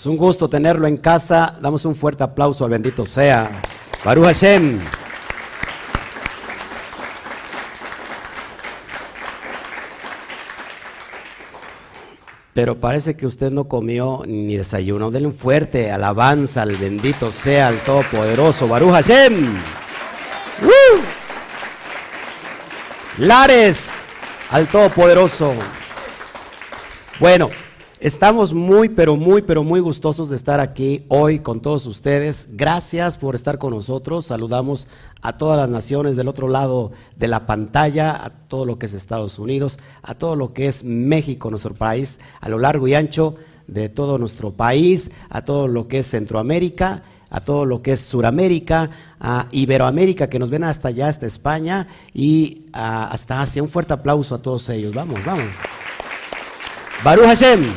Es un gusto tenerlo en casa. Damos un fuerte aplauso al bendito sea. Baruch Hashem. Pero parece que usted no comió ni desayuno. Denle un fuerte alabanza al bendito sea el Todopoderoso. Baruch Hashem. Lares al Todopoderoso. Bueno, estamos muy, pero muy, pero muy gustosos de estar aquí hoy con todos ustedes. Gracias por estar con nosotros. Saludamos a todas las naciones del otro lado de la pantalla, a todo lo que es Estados Unidos, a todo lo que es México, nuestro país, a lo largo y ancho de todo nuestro país, a todo lo que es Centroamérica a todo lo que es Suramérica, a Iberoamérica, que nos ven hasta allá, hasta España y hasta Asia. Un fuerte aplauso a todos ellos. Vamos, vamos. Baruch Hashem.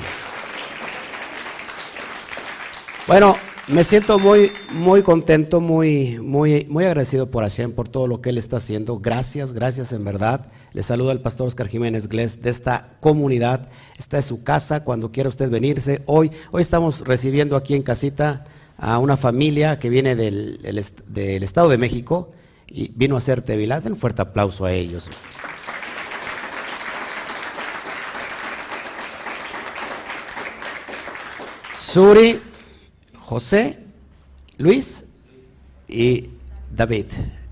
Bueno, me siento muy, muy contento, muy, muy, muy agradecido por Hashem, por todo lo que Él está haciendo. Gracias, gracias en verdad. Le saludo al pastor Oscar Jiménez Glés de esta comunidad. Esta es su casa cuando quiera usted venirse. Hoy, hoy estamos recibiendo aquí en casita a una familia que viene del, del Estado de México y vino a hacer Tevilá. Un fuerte aplauso a ellos. Suri, José, Luis y David,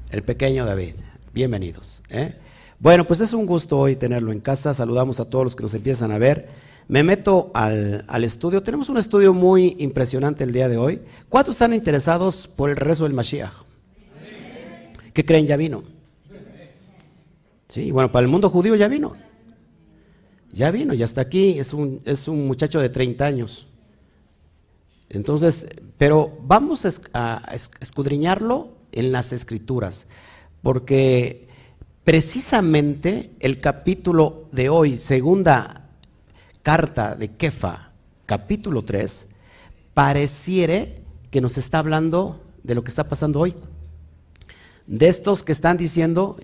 el pequeño David. Bienvenidos. ¿eh? Bueno, pues es un gusto hoy tenerlo en casa. Saludamos a todos los que nos empiezan a ver. Me meto al, estudio. Tenemos un estudio muy impresionante el día de hoy. ¿Cuántos están interesados por el regreso del Mashiach? ¿Qué creen? Ya vino. Sí, bueno, para el mundo judío ya vino. Ya vino, ya está aquí. Es un, es un muchacho de 30 años. Entonces, pero vamos a escudriñarlo en las escrituras, porque precisamente el capítulo de hoy, segunda carta de Kefa, capítulo 3, pareciere que nos está hablando de lo que está pasando hoy. De estos que están diciendo,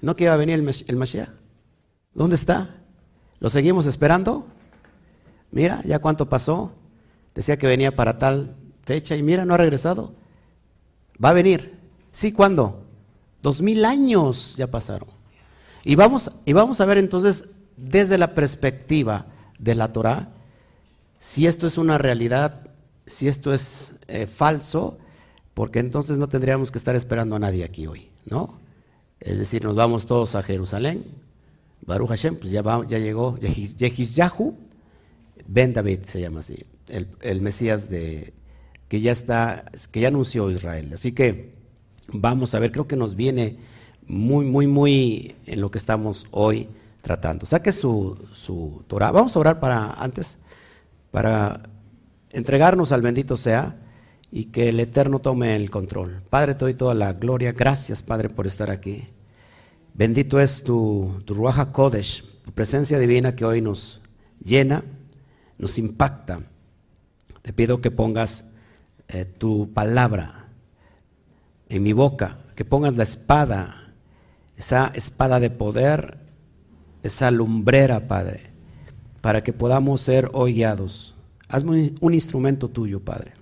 ¿no que iba a venir el, Mashiach? ¿Dónde está? ¿Lo seguimos esperando? Mira, ya cuánto pasó. Decía que venía para tal fecha y mira, no ha regresado. Va a venir. Sí, ¿cuándo? Dos mil años ya pasaron. Y vamos, y vamos a ver entonces desde la perspectiva de la Torah si esto es una realidad, si esto es eh, falso, porque entonces no tendríamos que estar esperando a nadie aquí hoy, ¿no? Es decir, nos vamos todos a Jerusalén, Baruch Hashem, pues ya, ya llegó Yahu, Ben David se llama así el, Mesías de, que ya está, que ya anunció Israel. Así que vamos a ver, creo que nos viene muy, muy, muy en lo que estamos hoy tratando. Saque su, su Torah. Vamos a orar para antes, para entregarnos al bendito sea y que el Eterno tome el control. Padre, te doy toda la gloria. Gracias, Padre, por estar aquí. Bendito es tu, tu Kodesh, tu presencia divina que hoy nos llena, nos impacta te pido que pongas eh, tu palabra en mi boca, que pongas la espada, esa espada de poder, esa lumbrera, Padre, para que podamos ser hoy guiados. Hazme un instrumento tuyo, Padre.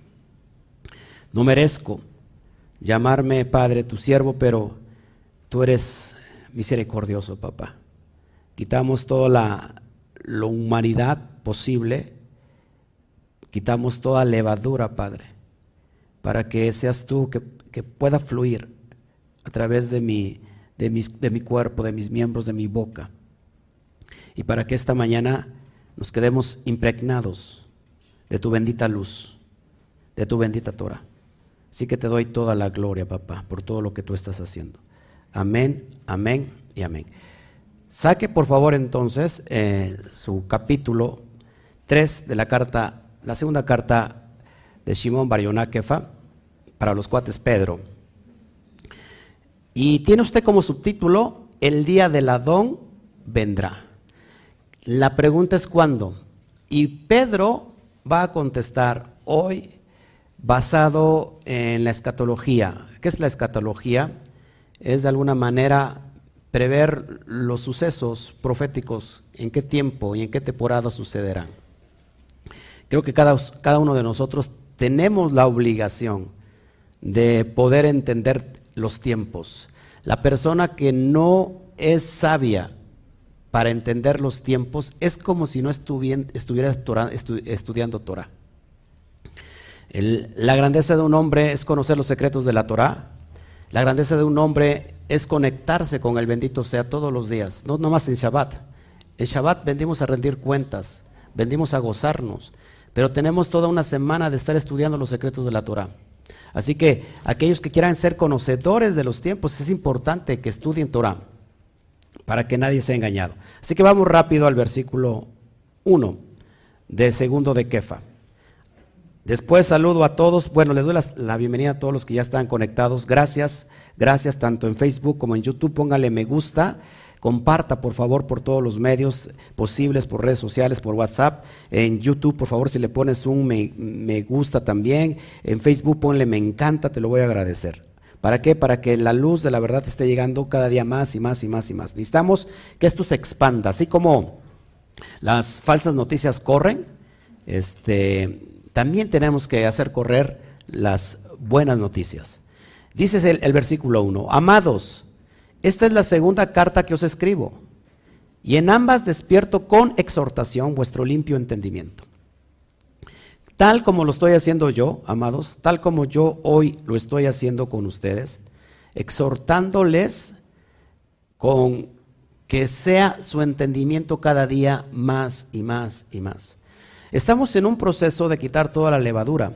No merezco llamarme, Padre, tu siervo, pero tú eres misericordioso, papá. Quitamos toda la, la humanidad posible Quitamos toda levadura, Padre, para que seas tú que, pueda fluir a través de mi, de, de mi cuerpo, de mis miembros, de mi boca. Y para que esta mañana nos quedemos impregnados de tu bendita luz, de tu bendita Torah. Así que te doy toda la gloria, papá, por todo lo que tú estás haciendo. Amén, amén y amén. Saque por favor entonces eh, su capítulo 3 de la carta la segunda carta de Shimon Barionakefa para los cuates Pedro. Y tiene usted como subtítulo, El día del Adón vendrá. La pregunta es cuándo. Y Pedro va a contestar hoy basado en la escatología. ¿Qué es la escatología? Es de alguna manera prever los sucesos proféticos, en qué tiempo y en qué temporada sucederán creo que cada, uno de nosotros tenemos la obligación de poder entender los tiempos. La persona que no es sabia para entender los tiempos es como si no estuviera estudiando Torah. la grandeza de un hombre es conocer los secretos de la Torah. La grandeza de un hombre es conectarse con el bendito sea todos los días, no más en Shabbat. En Shabbat vendimos a rendir cuentas, vendimos a gozarnos, pero tenemos toda una semana de estar estudiando los secretos de la Torah. Así que aquellos que quieran ser conocedores de los tiempos, es importante que estudien Torah para que nadie sea engañado. Así que vamos rápido al versículo 1 de segundo de Kefa. Después saludo a todos. Bueno, les doy la, la, bienvenida a todos los que ya están conectados. Gracias, gracias tanto en Facebook como en YouTube. Póngale me gusta. Comparta, por favor, por todos los medios posibles, por redes sociales, por WhatsApp. En YouTube, por favor, si le pones un me, gusta también. En Facebook, ponle me encanta, te lo voy a agradecer. ¿Para qué? Para que la luz de la verdad esté llegando cada día más y más y más y más. Necesitamos que esto se expanda, así como las falsas noticias corren, este, también tenemos que hacer correr las buenas noticias. Dice el, el versículo 1, amados, esta es la segunda carta que os escribo, y en ambas despierto con exhortación vuestro limpio entendimiento. Tal como lo estoy haciendo yo, amados, tal como yo hoy lo estoy haciendo con ustedes, exhortándoles con que sea su entendimiento cada día más y más y más. Estamos en un proceso de quitar toda la levadura.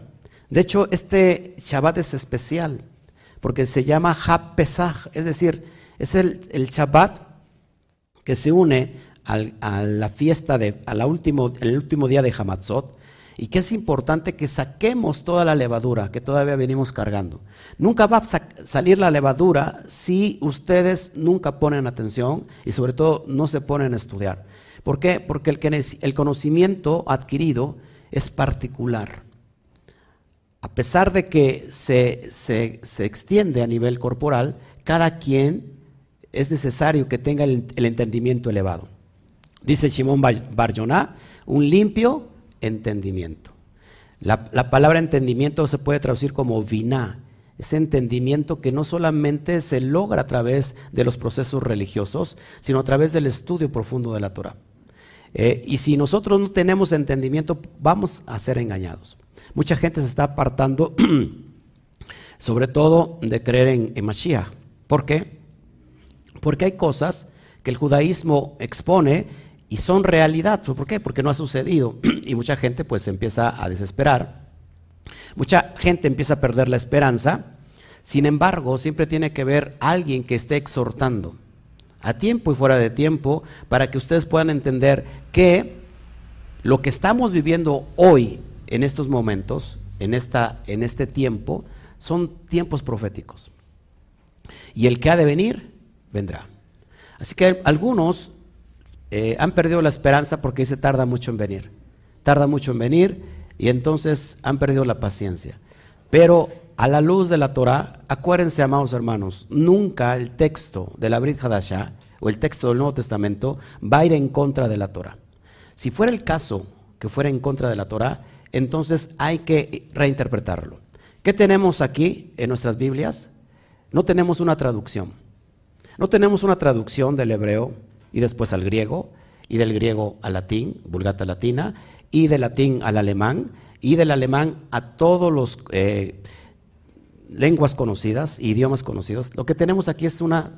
De hecho, este Shabbat es especial porque se llama Hab Pesach, es decir, es el, Shabbat que se une a la fiesta, de, último, el último día de Hamatzot, y que es importante que saquemos toda la levadura que todavía venimos cargando. Nunca va a salir la levadura si ustedes nunca ponen atención y sobre todo no se ponen a estudiar. ¿Por qué? Porque el, el conocimiento adquirido es particular. A pesar de que se, se, se extiende a nivel corporal, cada quien es necesario que tenga el, entendimiento elevado. Dice Shimon Barjoná, un limpio entendimiento. La, palabra entendimiento se puede traducir como viná, ese entendimiento que no solamente se logra a través de los procesos religiosos, sino a través del estudio profundo de la Torah. Eh, y si nosotros no tenemos entendimiento, vamos a ser engañados. Mucha gente se está apartando, sobre todo, de creer en, en Mashiach. ¿Por qué? Porque hay cosas que el judaísmo expone y son realidad. ¿Por qué? Porque no ha sucedido. Y mucha gente pues empieza a desesperar. Mucha gente empieza a perder la esperanza. Sin embargo, siempre tiene que ver alguien que esté exhortando a tiempo y fuera de tiempo para que ustedes puedan entender que lo que estamos viviendo hoy en estos momentos, en, esta, en este tiempo, son tiempos proféticos. Y el que ha de venir vendrá. Así que algunos eh, han perdido la esperanza porque se tarda mucho en venir. Tarda mucho en venir y entonces han perdido la paciencia. Pero a la luz de la Torah, acuérdense, amados hermanos, nunca el texto de la Brit Hadashah o el texto del Nuevo Testamento va a ir en contra de la Torah. Si fuera el caso que fuera en contra de la Torah, entonces hay que reinterpretarlo. ¿Qué tenemos aquí en nuestras Biblias? No tenemos una traducción. No tenemos una traducción del hebreo y después al griego, y del griego al latín, vulgata latina, y del latín al alemán, y del alemán a todos los eh, lenguas conocidas, idiomas conocidos. Lo que tenemos aquí es una,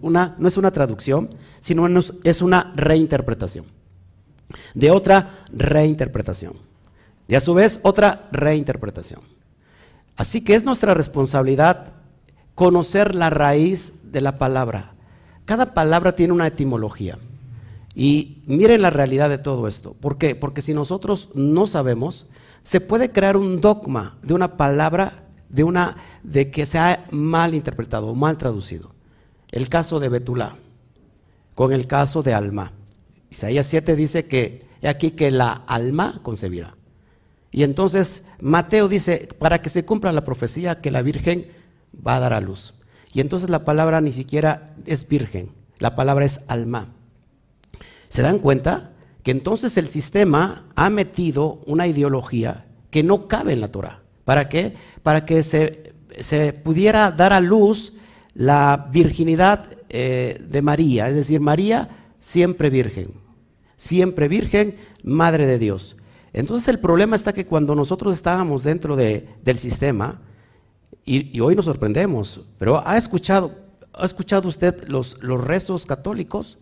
una no es una traducción, sino es una reinterpretación. De otra reinterpretación. Y a su vez otra reinterpretación. Así que es nuestra responsabilidad conocer la raíz de la palabra. Cada palabra tiene una etimología. Y miren la realidad de todo esto. ¿Por qué? Porque si nosotros no sabemos, se puede crear un dogma de una palabra de una de que se ha mal interpretado o mal traducido. El caso de Betulá con el caso de Alma. Isaías 7 dice que aquí que la alma concebirá. Y entonces Mateo dice, para que se cumpla la profecía que la Virgen va a dar a luz. Y entonces la palabra ni siquiera es virgen, la palabra es alma. ¿Se dan cuenta que entonces el sistema ha metido una ideología que no cabe en la Torah. ¿Para qué? Para que se, se pudiera dar a luz la virginidad eh, de María, es decir, María siempre virgen, siempre virgen, madre de Dios. Entonces el problema está que cuando nosotros estábamos dentro de, del sistema, y, hoy nos sorprendemos, pero ¿ha escuchado, ¿ha escuchado usted los, los rezos católicos?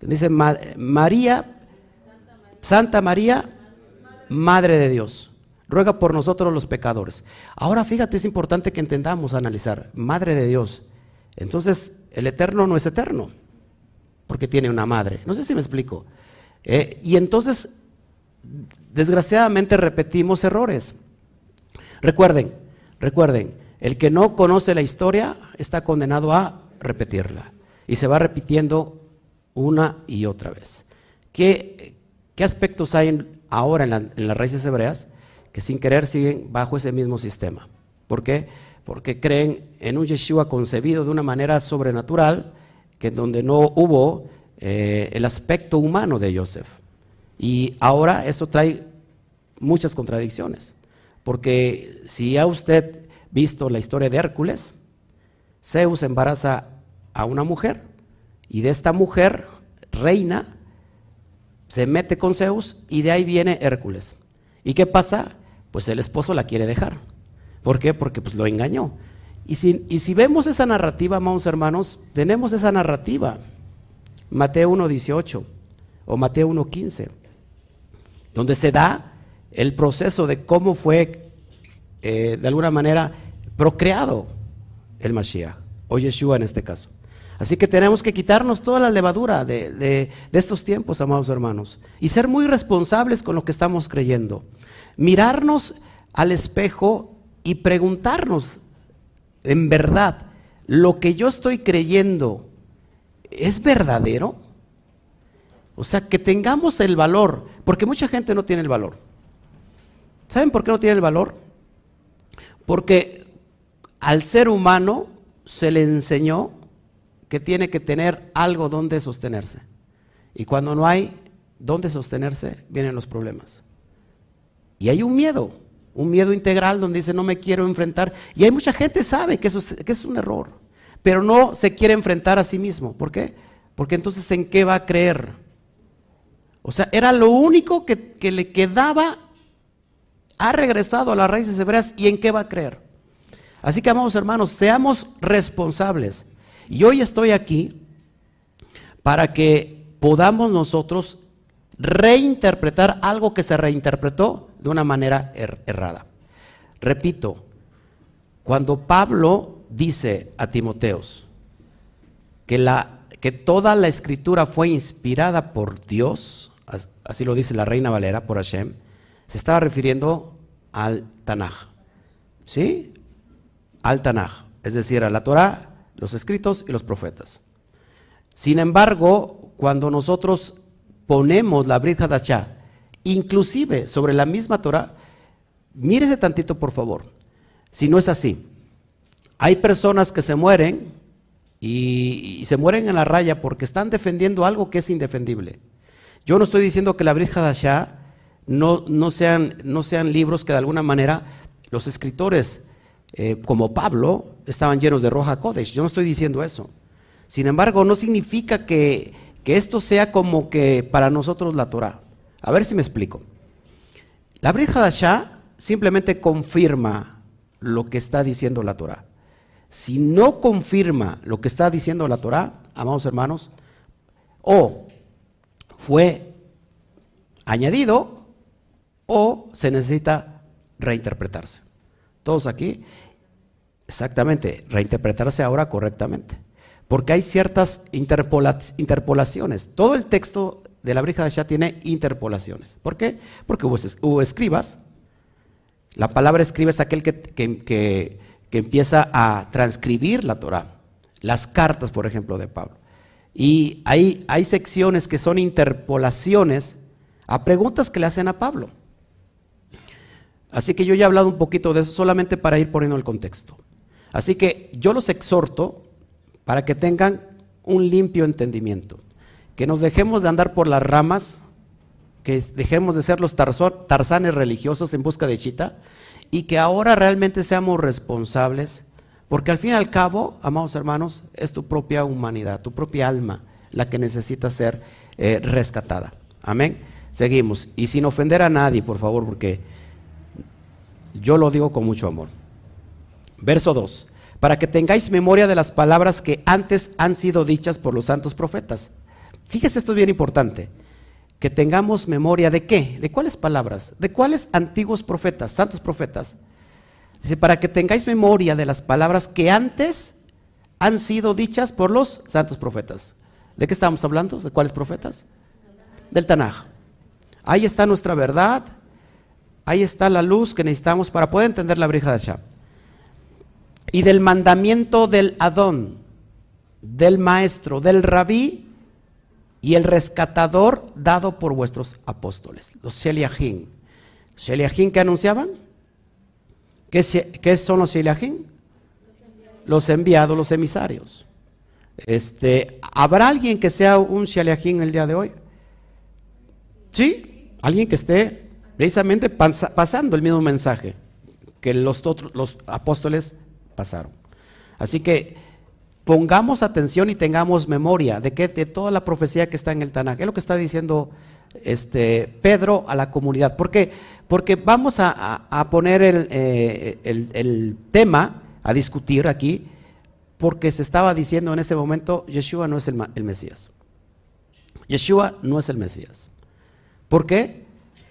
Dice María, Santa María, Madre de Dios ruega por nosotros los pecadores. Ahora fíjate, es importante que entendamos, analizar, Madre de Dios. Entonces, el eterno no es eterno, porque tiene una madre. No sé si me explico. Eh, y entonces, desgraciadamente repetimos errores. Recuerden, recuerden, el que no conoce la historia está condenado a repetirla. Y se va repitiendo una y otra vez. ¿Qué, aspectos hay ahora en, las raíces hebreas? que sin querer siguen bajo ese mismo sistema. ¿Por qué? Porque creen en un Yeshua concebido de una manera sobrenatural, que donde no hubo eh, el aspecto humano de Joseph. Y ahora esto trae muchas contradicciones, porque si ha usted visto la historia de Hércules, Zeus embaraza a una mujer y de esta mujer, reina, se mete con Zeus y de ahí viene Hércules. ¿Y qué pasa? pues el esposo la quiere dejar. ¿Por qué? Porque pues lo engañó. Y si, y si vemos esa narrativa, amados hermanos, tenemos esa narrativa. Mateo 1.18 o Mateo 1.15, donde se da el proceso de cómo fue, eh, de alguna manera, procreado el Mashiach, o Yeshua en este caso. Así que tenemos que quitarnos toda la levadura de, de, estos tiempos, amados hermanos, y ser muy responsables con lo que estamos creyendo mirarnos al espejo y preguntarnos, en verdad, ¿lo que yo estoy creyendo es verdadero? O sea, que tengamos el valor, porque mucha gente no tiene el valor. ¿Saben por qué no tiene el valor? Porque al ser humano se le enseñó que tiene que tener algo donde sostenerse. Y cuando no hay donde sostenerse, vienen los problemas. Y hay un miedo, un miedo integral donde dice no me quiero enfrentar. Y hay mucha gente sabe que eso es, que es un error, pero no se quiere enfrentar a sí mismo. ¿Por qué? Porque entonces ¿en qué va a creer? O sea, era lo único que, que le quedaba, ha regresado a las raíces hebreas y en qué va a creer. Así que, amados hermanos, seamos responsables. Y hoy estoy aquí para que podamos nosotros reinterpretar algo que se reinterpretó de una manera er-, errada. Repito, cuando Pablo dice a Timoteos que, la, que toda la escritura fue inspirada por Dios, así lo dice la Reina Valera, por Hashem, se estaba refiriendo al Tanaj. ¿Sí? Al Tanaj, es decir, a la Torah, los escritos y los profetas. Sin embargo, cuando nosotros ponemos la Brit Hadashah inclusive sobre la misma Torah, mírese tantito por favor, si no es así. Hay personas que se mueren y, se mueren en la raya porque están defendiendo algo que es indefendible. Yo no estoy diciendo que la Brit Hadashah no, no, sean, no sean libros que de alguna manera los escritores, eh, como Pablo, estaban llenos de roja Kodesh. Yo no estoy diciendo eso. Sin embargo, no significa que, que esto sea como que para nosotros la Torah. A ver si me explico. La Brit Hadashah simplemente confirma lo que está diciendo la Torah. Si no confirma lo que está diciendo la Torah, amados hermanos, o fue añadido o se necesita reinterpretarse. Todos aquí, exactamente, reinterpretarse ahora correctamente. Porque hay ciertas interpolaciones. Todo el texto de la Brija de Shah tiene interpolaciones. ¿Por qué? Porque hubo, escribas. La palabra escriba es aquel que, empieza a transcribir la Torah. Las cartas, por ejemplo, de Pablo. Y hay, hay secciones que son interpolaciones a preguntas que le hacen a Pablo. Así que yo ya he hablado un poquito de eso solamente para ir poniendo el contexto. Así que yo los exhorto para que tengan un limpio entendimiento que nos dejemos de andar por las ramas que dejemos de ser los tarzanes religiosos en busca de chita y que ahora realmente seamos responsables, porque al fin y al cabo, amados hermanos, es tu propia humanidad, tu propia alma la que necesita ser eh, rescatada. Amén. Seguimos. Y sin ofender a nadie, por favor, porque yo lo digo con mucho amor. Verso 2. Para que tengáis memoria de las palabras que antes han sido dichas por los santos profetas. Fíjese, esto es bien importante. Que tengamos memoria de qué? ¿De cuáles palabras? ¿De cuáles antiguos profetas, santos profetas? Dice, para que tengáis memoria de las palabras que antes han sido dichas por los santos profetas. ¿De qué estamos hablando? ¿De cuáles profetas? Del Tanaj. Ahí está nuestra verdad, ahí está la luz que necesitamos para poder entender la brija de Hashem. Y del mandamiento del Adón, del maestro, del rabí y el rescatador dado por vuestros apóstoles, los Sheliahim. ¿Sheliahim que anunciaban? ¿Qué, son los Sheliahim? Los enviados, los emisarios. Este, ¿Habrá alguien que sea un Sheliahim el día de hoy? ¿Sí? Alguien que esté precisamente pasando el mismo mensaje que los, los apóstoles pasaron. Así que pongamos atención y tengamos memoria de que de toda la profecía que está en el Tanakh, es lo que está diciendo este Pedro a la comunidad. ¿Por qué? Porque vamos a, poner eh, el, el, tema a discutir aquí, porque se estaba diciendo en ese momento, Yeshua no es el, el Mesías. Yeshua no es el Mesías. ¿Por qué?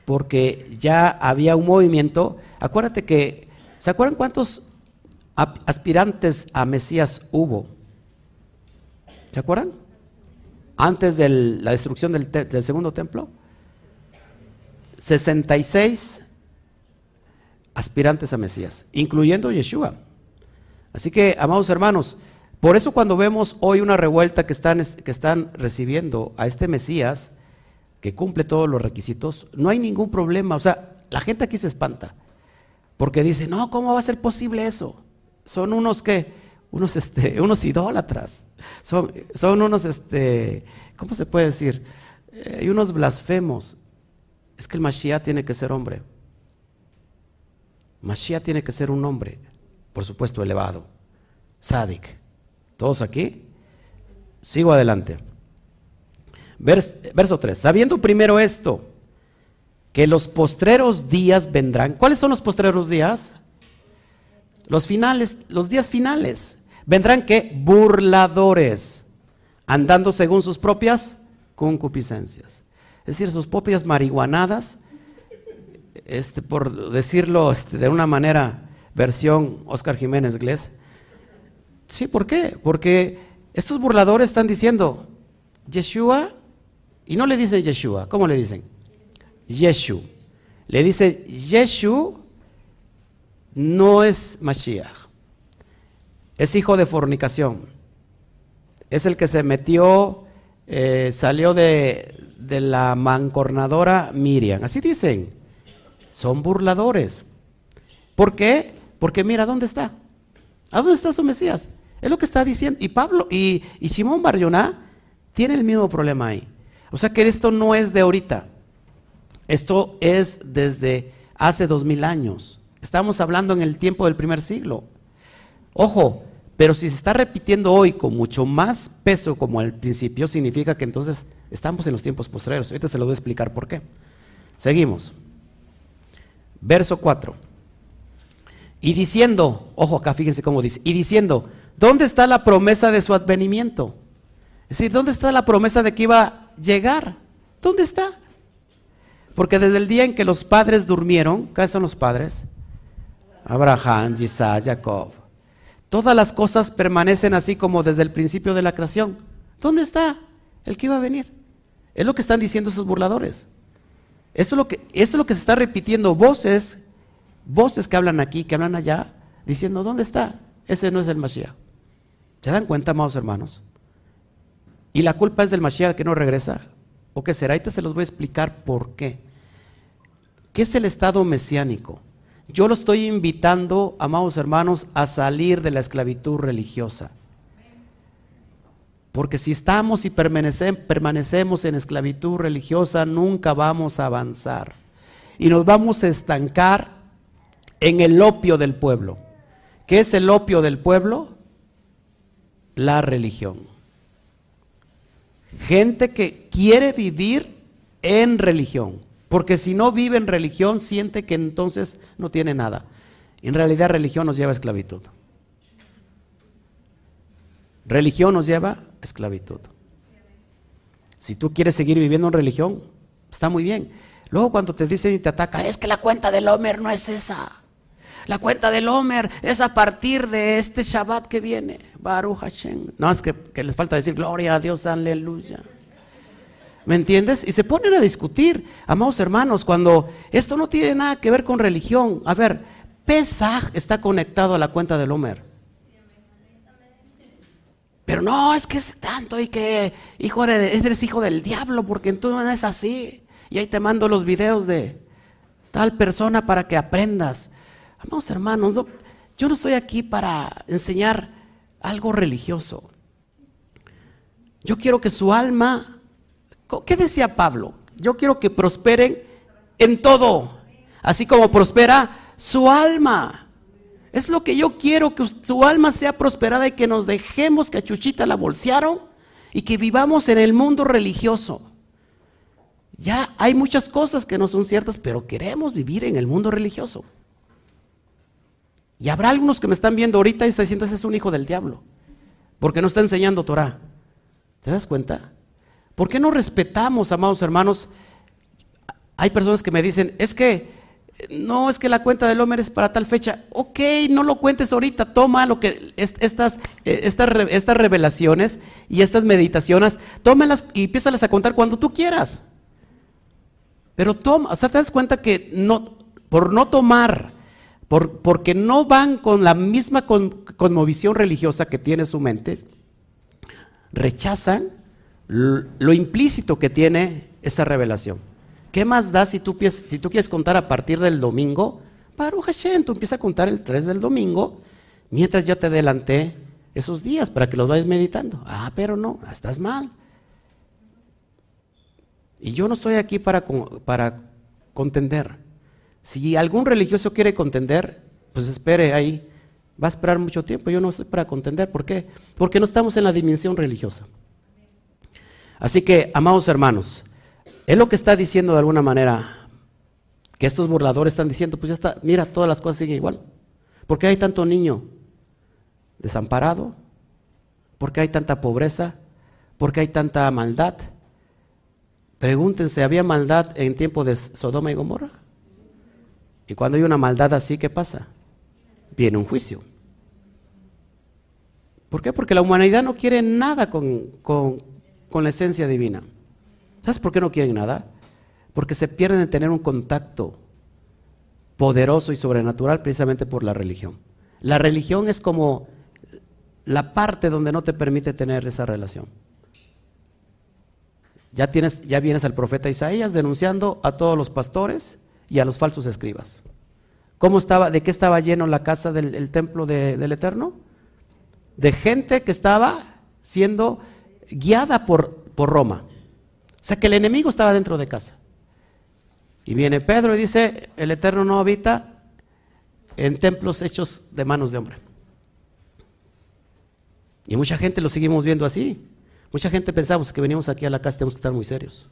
Porque ya había un movimiento. Acuérdate que, ¿se acuerdan cuántos aspirantes a Mesías hubo? ¿Se acuerdan? Antes de la destrucción del, del segundo templo. 66 aspirantes a Mesías, incluyendo Yeshua. Así que, amados hermanos, por eso cuando vemos hoy una revuelta que están, que están recibiendo a este Mesías, que cumple todos los requisitos, no hay ningún problema. O sea, la gente aquí se espanta. Porque dice, no, ¿cómo va a ser posible eso? Son unos que, unos, este, unos idólatras. Son, son unos, este, ¿cómo se puede decir? Hay unos blasfemos. Es que el Mashiach tiene que ser hombre. Mashiach tiene que ser un hombre, por supuesto, elevado. Sadik. ¿Todos aquí? Sigo adelante verso 3. Sabiendo primero esto, que los postreros días vendrán. ¿Cuáles son los postreros días? Los finales, los días finales. Vendrán que burladores, andando según sus propias concupiscencias. Es decir, sus propias marihuanadas, este, por decirlo este, de una manera, versión Oscar Jiménez Glés. Sí, ¿por qué? Porque estos burladores están diciendo, Yeshua y no le dicen Yeshua, ¿cómo le dicen? Yeshu. Le dice Yeshu no es Mashiach. Es hijo de fornicación. Es el que se metió, eh, salió de, de la mancornadora Miriam. Así dicen. Son burladores. ¿Por qué? Porque mira, ¿dónde está? ¿A dónde está su Mesías? Es lo que está diciendo. Y Pablo y, y Simón Barjoná tiene el mismo problema ahí. O sea que esto no es de ahorita. Esto es desde hace dos mil años. Estamos hablando en el tiempo del primer siglo. Ojo, pero si se está repitiendo hoy con mucho más peso como al principio, significa que entonces estamos en los tiempos posteriores. Ahorita se lo voy a explicar por qué. Seguimos. Verso 4. Y diciendo, ojo acá, fíjense cómo dice, y diciendo, ¿dónde está la promesa de su advenimiento? Es decir, ¿dónde está la promesa de que iba llegar? ¿Dónde está? Porque desde el día en que los padres durmieron, ¿qué son los padres? Abraham, Isaac, Jacob. Todas las cosas permanecen así como desde el principio de la creación. ¿Dónde está el que iba a venir? Es lo que están diciendo esos burladores. Esto es lo que, esto es lo que se está repitiendo. Voces, voces que hablan aquí, que hablan allá, diciendo, ¿dónde está? Ese no es el Mashiach. ¿Se dan cuenta, amados hermanos? Y la culpa es del Mashiach que no regresa. ¿O qué será? Ahorita se los voy a explicar por qué. ¿Qué es el estado mesiánico? Yo lo estoy invitando, amados hermanos, a salir de la esclavitud religiosa. Porque si estamos y permanecemos en esclavitud religiosa, nunca vamos a avanzar. Y nos vamos a estancar en el opio del pueblo. ¿Qué es el opio del pueblo? La religión. Gente que quiere vivir en religión. Porque si no vive en religión, siente que entonces no tiene nada. En realidad religión nos lleva a esclavitud. Religión nos lleva a esclavitud. Si tú quieres seguir viviendo en religión, está muy bien. Luego cuando te dicen y te atacan, es que la cuenta del Homer no es esa. La cuenta del Homer es a partir de este Shabbat que viene. Baruch Hashem. No, es que, les falta decir gloria a Dios, aleluya. ¿Me entiendes? Y se ponen a discutir, amados hermanos, cuando esto no tiene nada que ver con religión. A ver, Pesaj está conectado a la cuenta del Homer. Pero no, es que es tanto y que hijo de, eres hijo del diablo porque tú no es así. Y ahí te mando los videos de tal persona para que aprendas. Amados hermanos, yo no estoy aquí para enseñar algo religioso. Yo quiero que su alma, ¿qué decía Pablo? Yo quiero que prosperen en todo, así como prospera su alma. Es lo que yo quiero, que su alma sea prosperada y que nos dejemos que a Chuchita la bolsearon y que vivamos en el mundo religioso. Ya hay muchas cosas que no son ciertas, pero queremos vivir en el mundo religioso. Y habrá algunos que me están viendo ahorita y están diciendo, ese es un hijo del diablo, porque no está enseñando Torah. ¿Te das cuenta? ¿Por qué no respetamos, amados hermanos? Hay personas que me dicen, es que no es que la cuenta del Homer es para tal fecha. Ok, no lo cuentes ahorita, toma lo que estas, eh, estas, estas revelaciones y estas meditaciones, tómalas y empiézalas a contar cuando tú quieras. Pero toma, o sea, te das cuenta que no, por no tomar porque no van con la misma conmovisión religiosa que tiene su mente, rechazan lo implícito que tiene esa revelación. ¿Qué más da si tú, si tú quieres contar a partir del domingo? Baruch Hashem, tú empiezas a contar el 3 del domingo, mientras yo te adelanté esos días para que los vayas meditando. Ah, pero no, estás mal. Y yo no estoy aquí para, para contender. Si algún religioso quiere contender, pues espere ahí. Va a esperar mucho tiempo. Yo no estoy para contender. ¿Por qué? Porque no estamos en la dimensión religiosa. Así que, amados hermanos, es lo que está diciendo de alguna manera que estos burladores están diciendo, pues ya está, mira, todas las cosas siguen igual. ¿Por qué hay tanto niño desamparado? ¿Por qué hay tanta pobreza? ¿Por qué hay tanta maldad? Pregúntense, ¿había maldad en tiempo de Sodoma y Gomorra? Y cuando hay una maldad así, ¿qué pasa? Viene un juicio. ¿Por qué? Porque la humanidad no quiere nada con, la esencia divina. ¿Sabes por qué no quieren nada? Porque se pierden de tener un contacto poderoso y sobrenatural precisamente por la religión. La religión es como la parte donde no te permite tener esa relación. Ya, tienes, ya vienes al profeta Isaías denunciando a todos los pastores y a los falsos escribas. ¿Cómo estaba, ¿De qué estaba lleno la casa del templo del Eterno? De gente que estaba siendo guiada por, por Roma. O sea que el enemigo estaba dentro de casa. Y viene Pedro y dice, el Eterno no habita en templos hechos de manos de hombre. Y mucha gente lo seguimos viendo así. Mucha gente pensamos que venimos aquí a la casa tenemos que estar muy serios.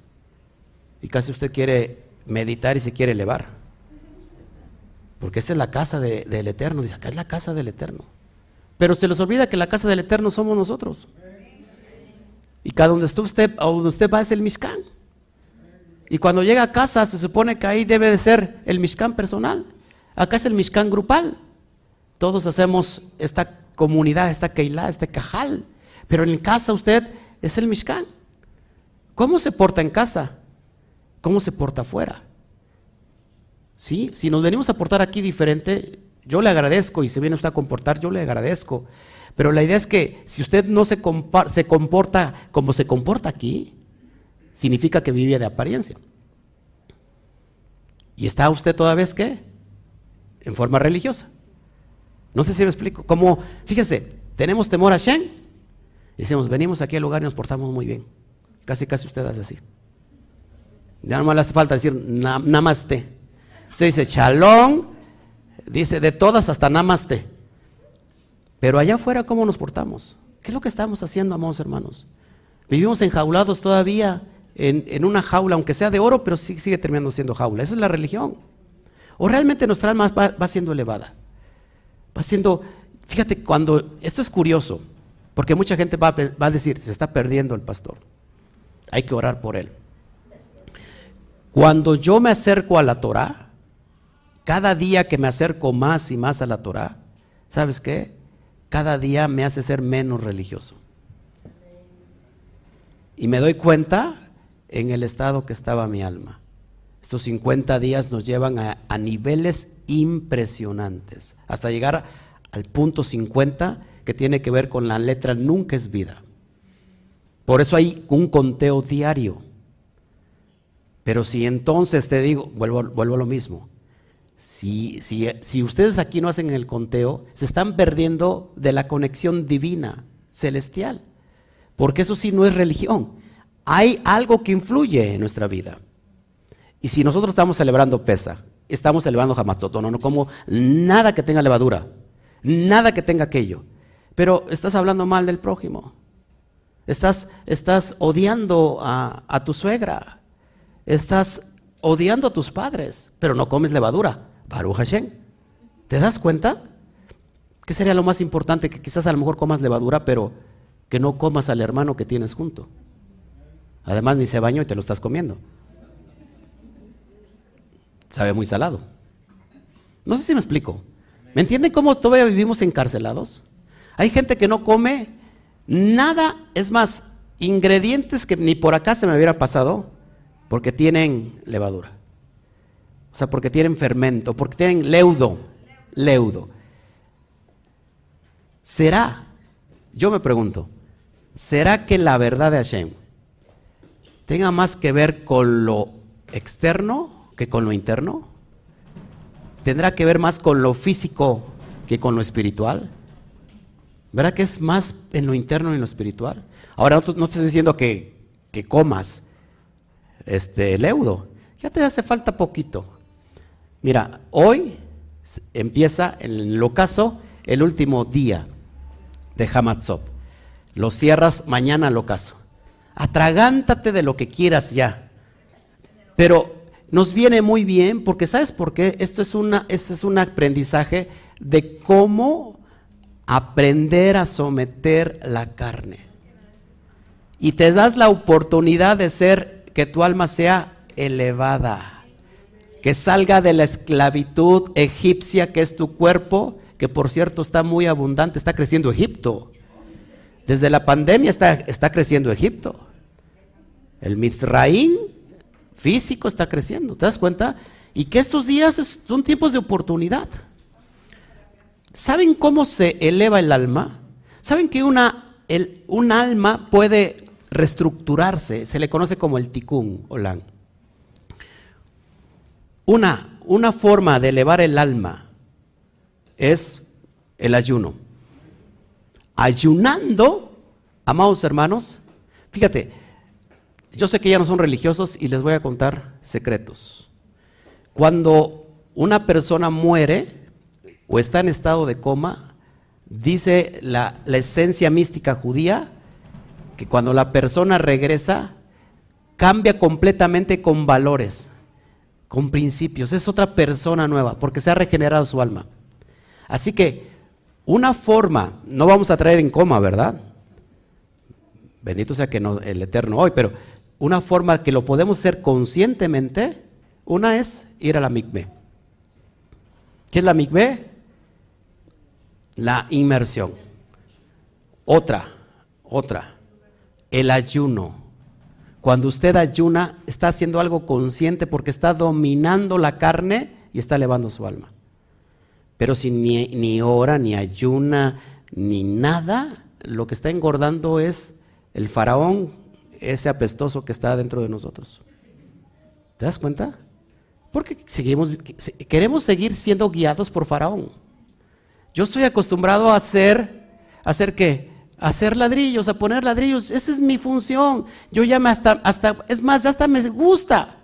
Y casi usted quiere meditar y se quiere elevar. Porque esta es la casa del Eterno. Dice, acá es la casa del Eterno. Pero se les olvida que la casa del Eterno somos nosotros. Y cada donde usted, donde usted va es el Mishkan. Y cuando llega a casa se supone que ahí debe de ser el Mishkan personal. Acá es el Mishkan grupal. Todos hacemos esta comunidad, esta Keilah, este Cajal. Pero en casa usted es el Mishkan. ¿Cómo se porta en casa? Cómo se porta afuera. ¿Sí? Si nos venimos a portar aquí diferente, yo le agradezco y si viene usted a comportar, yo le agradezco. Pero la idea es que si usted no se, se comporta como se comporta aquí, significa que vive de apariencia. ¿Y está usted todavía qué? En forma religiosa. No sé si me explico. Como, fíjese, tenemos temor a Shen Decimos, venimos aquí al lugar y nos portamos muy bien. Casi, casi usted hace así. Ya no le hace falta decir namaste. Usted dice chalón, dice de todas hasta namaste. Pero allá afuera, ¿cómo nos portamos? ¿Qué es lo que estamos haciendo, amados hermanos? Vivimos enjaulados todavía en, una jaula, aunque sea de oro, pero sí, sigue terminando siendo jaula. Esa es la religión. O realmente nuestra alma va, siendo elevada. Va siendo, fíjate, cuando, esto es curioso, porque mucha gente va, va a decir, se está perdiendo el pastor. Hay que orar por él. Cuando yo me acerco a la Torah, cada día que me acerco más y más a la Torah, ¿sabes qué? Cada día me hace ser menos religioso. Y me doy cuenta en el estado que estaba mi alma. Estos 50 días nos llevan a, a niveles impresionantes, hasta llegar al punto 50 que tiene que ver con la letra nunca es vida. Por eso hay un conteo diario. Pero si entonces te digo, vuelvo, vuelvo a lo mismo, si, si, si ustedes aquí no hacen el conteo, se están perdiendo de la conexión divina, celestial, porque eso sí no es religión. Hay algo que influye en nuestra vida. Y si nosotros estamos celebrando pesa, estamos celebrando Hamatzot, no, no como nada que tenga levadura, nada que tenga aquello. Pero estás hablando mal del prójimo. Estás, estás odiando a, a tu suegra, estás odiando a tus padres, pero no comes levadura. Baruch Hashem. ¿Te das cuenta? ¿Qué sería lo más importante? Que quizás a lo mejor comas levadura, pero que no comas al hermano que tienes junto. Además, ni se bañó y te lo estás comiendo. Sabe muy salado. No sé si me explico. ¿Me entienden cómo todavía vivimos encarcelados? Hay gente que no come nada, es más, ingredientes que ni por acá se me hubiera pasado, porque tienen levadura. O sea, porque tienen fermento, porque tienen leudo. Leudo. ¿Será? Yo me pregunto, ¿será que la verdad de Hashem tenga más que ver con lo externo que con lo interno? ¿Tendrá que ver más con lo físico que con lo espiritual? ¿Verdad que es más en lo interno y en lo espiritual? Ahora no, estoy diciendo que, que comas, este, leudo. Ya te hace falta poquito. Mira, hoy empieza el ocaso el último día de Hamatzot. Lo cierras mañana al ocaso. Atragántate de lo que quieras ya. Pero nos viene muy bien porque ¿sabes por qué? Esto es, una, esto es un aprendizaje de cómo aprender a someter la carne. Y te das la oportunidad de ser que tu alma sea elevada, que salga de la esclavitud egipcia que es tu cuerpo, que por cierto está muy abundante, está creciendo Egipto. Desde la pandemia está, está creciendo Egipto. El Mizraín físico está creciendo, ¿te das cuenta? Y que estos días son tiempos de oportunidad. ¿Saben cómo se eleva el alma? ¿Saben que una, el, un alma puede reestructurarse, se le conoce como el tikkun olan. Una, una forma de elevar el alma es el ayuno. Ayunando, amados hermanos, fíjate, yo sé que ya no son religiosos y les voy a contar secretos. Cuando una persona muere o está en estado de coma, dice la, la esencia mística judía, que cuando la persona regresa, cambia completamente con valores, con principios. Es otra persona nueva, porque se ha regenerado su alma. Así que una forma, no vamos a traer en coma, ¿verdad? Bendito sea que el Eterno hoy, pero una forma que lo podemos hacer conscientemente, una es ir a la migbe. ¿Qué es la migbe? La inmersión. Otra, otra, el ayuno. Cuando usted ayuna, está haciendo algo consciente porque está dominando la carne y está elevando su alma. Pero si ni, ni ora, ni ayuna, ni nada, lo que está engordando es el faraón, ese apestoso que está dentro de nosotros. ¿Te das cuenta? Porque seguimos, queremos seguir siendo guiados por faraón. Yo estoy acostumbrado a hacer, hacer qué? Hacer ladrillos, a poner ladrillos. Esa es mi función. Yo ya me hasta, hasta, es más, hasta me gusta.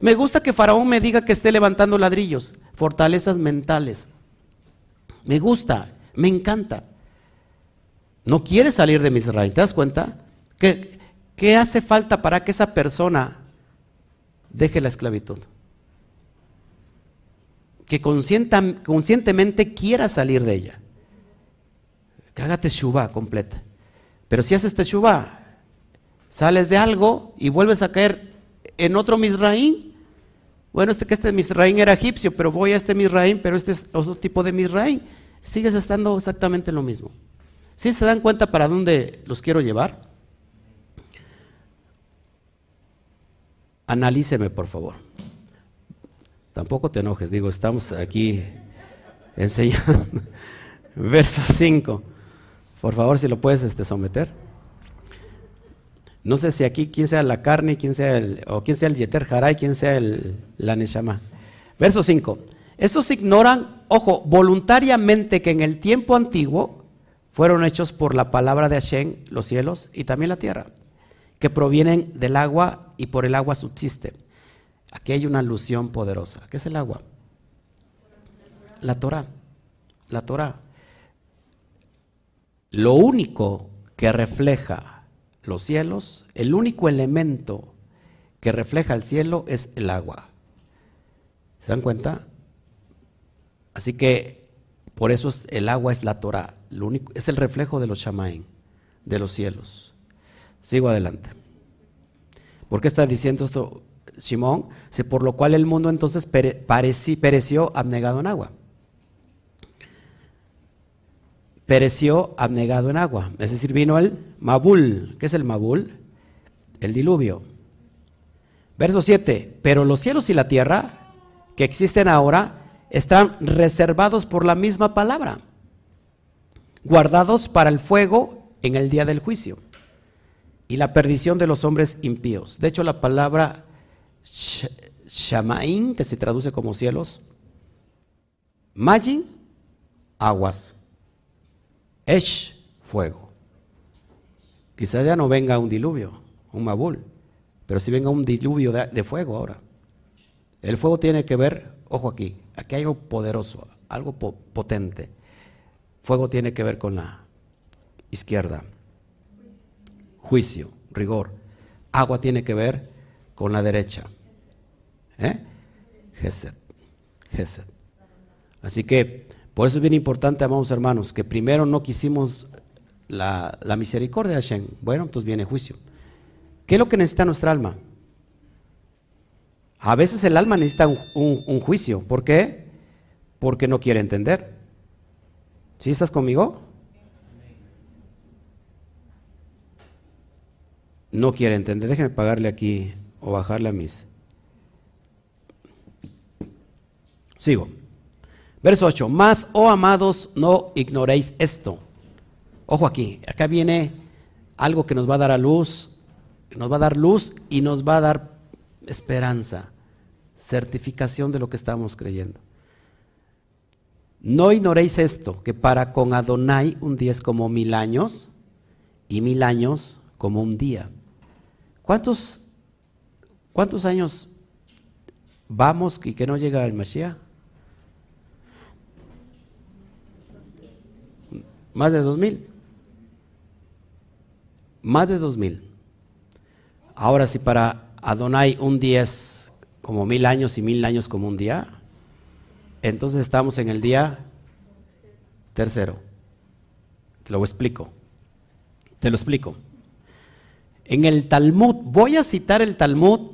Me gusta que Faraón me diga que esté levantando ladrillos, fortalezas mentales. Me gusta, me encanta. No quiere salir de Israel. ¿Te das cuenta? ¿Qué, ¿Qué hace falta para que esa persona deje la esclavitud? Que conscientemente quiera salir de ella. Que haga teshuva completa. Pero si haces teshuva, sales de algo y vuelves a caer en otro Misraín. Bueno, este que este Misraín era egipcio, pero voy a este Misraín, pero este es otro tipo de Misraín. Sigues estando exactamente lo mismo. ¿Sí se dan cuenta para dónde los quiero llevar? Analíceme, por favor. Tampoco te enojes, digo, estamos aquí enseñando. Verso 5. Por favor, si lo puedes este, someter. No sé si aquí quién sea la carne, quién sea el, o quién sea el Yeter Haray, quién sea el, la Neshama. Verso 5. Estos ignoran, ojo, voluntariamente que en el tiempo antiguo fueron hechos por la palabra de Hashem los cielos y también la tierra, que provienen del agua y por el agua subsiste. Aquí hay una alusión poderosa. ¿Qué es el agua? La Torah. La Torah. Lo único que refleja los cielos, el único elemento que refleja el cielo es el agua. ¿Se dan cuenta? Así que por eso el agua es la Torah, lo único, es el reflejo de los shamaim, de los cielos. Sigo adelante. ¿Por qué está diciendo esto Simón? por lo cual el mundo entonces pereció abnegado en agua. Pereció abnegado en agua. Es decir, vino el Mabul. ¿Qué es el Mabul? El diluvio. Verso 7. Pero los cielos y la tierra que existen ahora están reservados por la misma palabra, guardados para el fuego en el día del juicio y la perdición de los hombres impíos. De hecho, la palabra Shamaín, que se traduce como cielos, Majin, aguas. Esh, fuego. Quizás ya no venga un diluvio, un mabul, pero si venga un diluvio de, fuego ahora. El fuego tiene que ver, ojo aquí, aquí hay algo poderoso, algo potente. Fuego tiene que ver con la izquierda. Juicio, rigor. Agua tiene que ver con la derecha. ¿Eh? Gesed. Gesed. Así que por eso es bien importante, amados hermanos, que primero no quisimos la, misericordia de Hashem. Bueno, entonces viene juicio. ¿Qué es lo que necesita nuestra alma? A veces el alma necesita un, juicio. ¿Por qué? Porque no quiere entender. ¿Sí estás conmigo? No quiere entender. Déjeme pagarle aquí o bajarle a mis. Sigo. Verso 8, más, oh amados, no ignoréis esto. Ojo aquí, acá viene algo que nos va a dar a luz, nos va a dar luz y nos va a dar esperanza, certificación de lo que estamos creyendo. No ignoréis esto, que para con Adonai un día es como mil años y mil años como un día. ¿Cuántos, cuántos años vamos y que no llega el Mashiach? Más de dos mil. Más de dos mil. Ahora si para Adonai un día es como mil años y mil años como un día, entonces estamos en el día tercero. Te lo explico. Te lo explico. En el Talmud, voy a citar el Talmud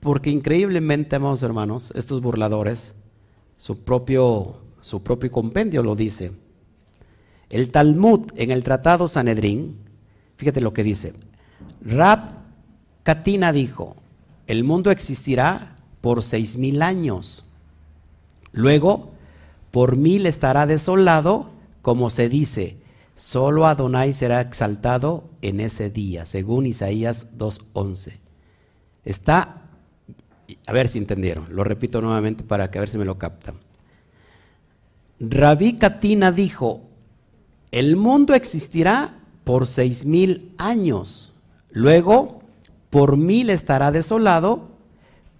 porque increíblemente, amados hermanos, estos burladores, su propio, su propio compendio lo dice. El Talmud en el Tratado Sanedrín, fíjate lo que dice. Rab Katina dijo, el mundo existirá por seis mil años. Luego, por mil estará desolado, como se dice, solo Adonai será exaltado en ese día, según Isaías 2.11. Está, a ver si entendieron, lo repito nuevamente para que a ver si me lo captan. Rabí Katina dijo, el mundo existirá por seis mil años. Luego, por mil estará desolado,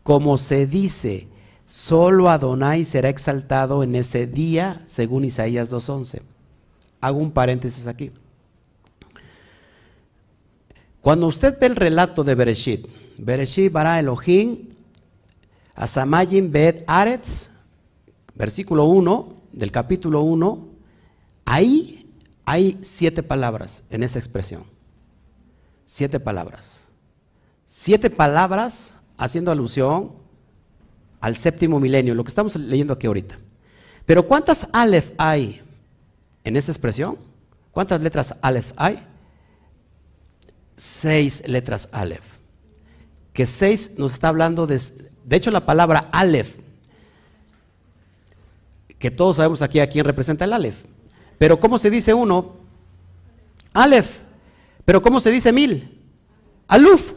como se dice, solo Adonai será exaltado en ese día, según Isaías 2.11. Hago un paréntesis aquí. Cuando usted ve el relato de Bereshit, Bereshit bara Elohim, Asamayim bet Aretz, versículo 1 del capítulo 1, ahí hay siete palabras en esa expresión. Siete palabras. Siete palabras haciendo alusión al séptimo milenio, lo que estamos leyendo aquí ahorita. Pero ¿cuántas Aleph hay en esa expresión? ¿Cuántas letras Aleph hay? Seis letras Aleph. Que seis nos está hablando de... De hecho, la palabra Aleph, que todos sabemos aquí a quién representa el Aleph. Pero ¿cómo se dice uno? Aleph. Pero ¿cómo se dice mil? Aluf.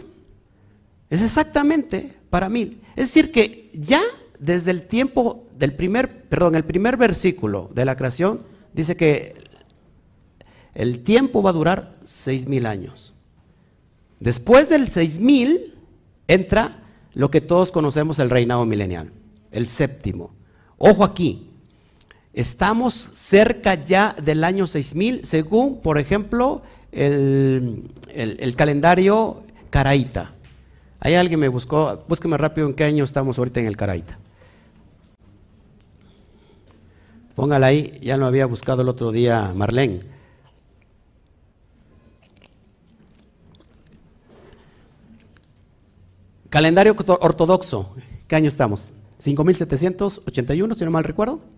Es exactamente para mil. Es decir, que ya desde el tiempo del primer, perdón, el primer versículo de la creación, dice que el tiempo va a durar seis mil años. Después del seis mil entra lo que todos conocemos el reinado milenial, el séptimo. Ojo aquí, estamos cerca ya del año 6000, según, por ejemplo, el, el calendario caraíta. Ahí alguien me buscó, búsqueme rápido en qué año estamos ahorita en el Caraita. Póngala ahí, ya lo había buscado el otro día Marlene. Calendario ortodoxo, ¿qué año estamos? 5781, si no mal recuerdo.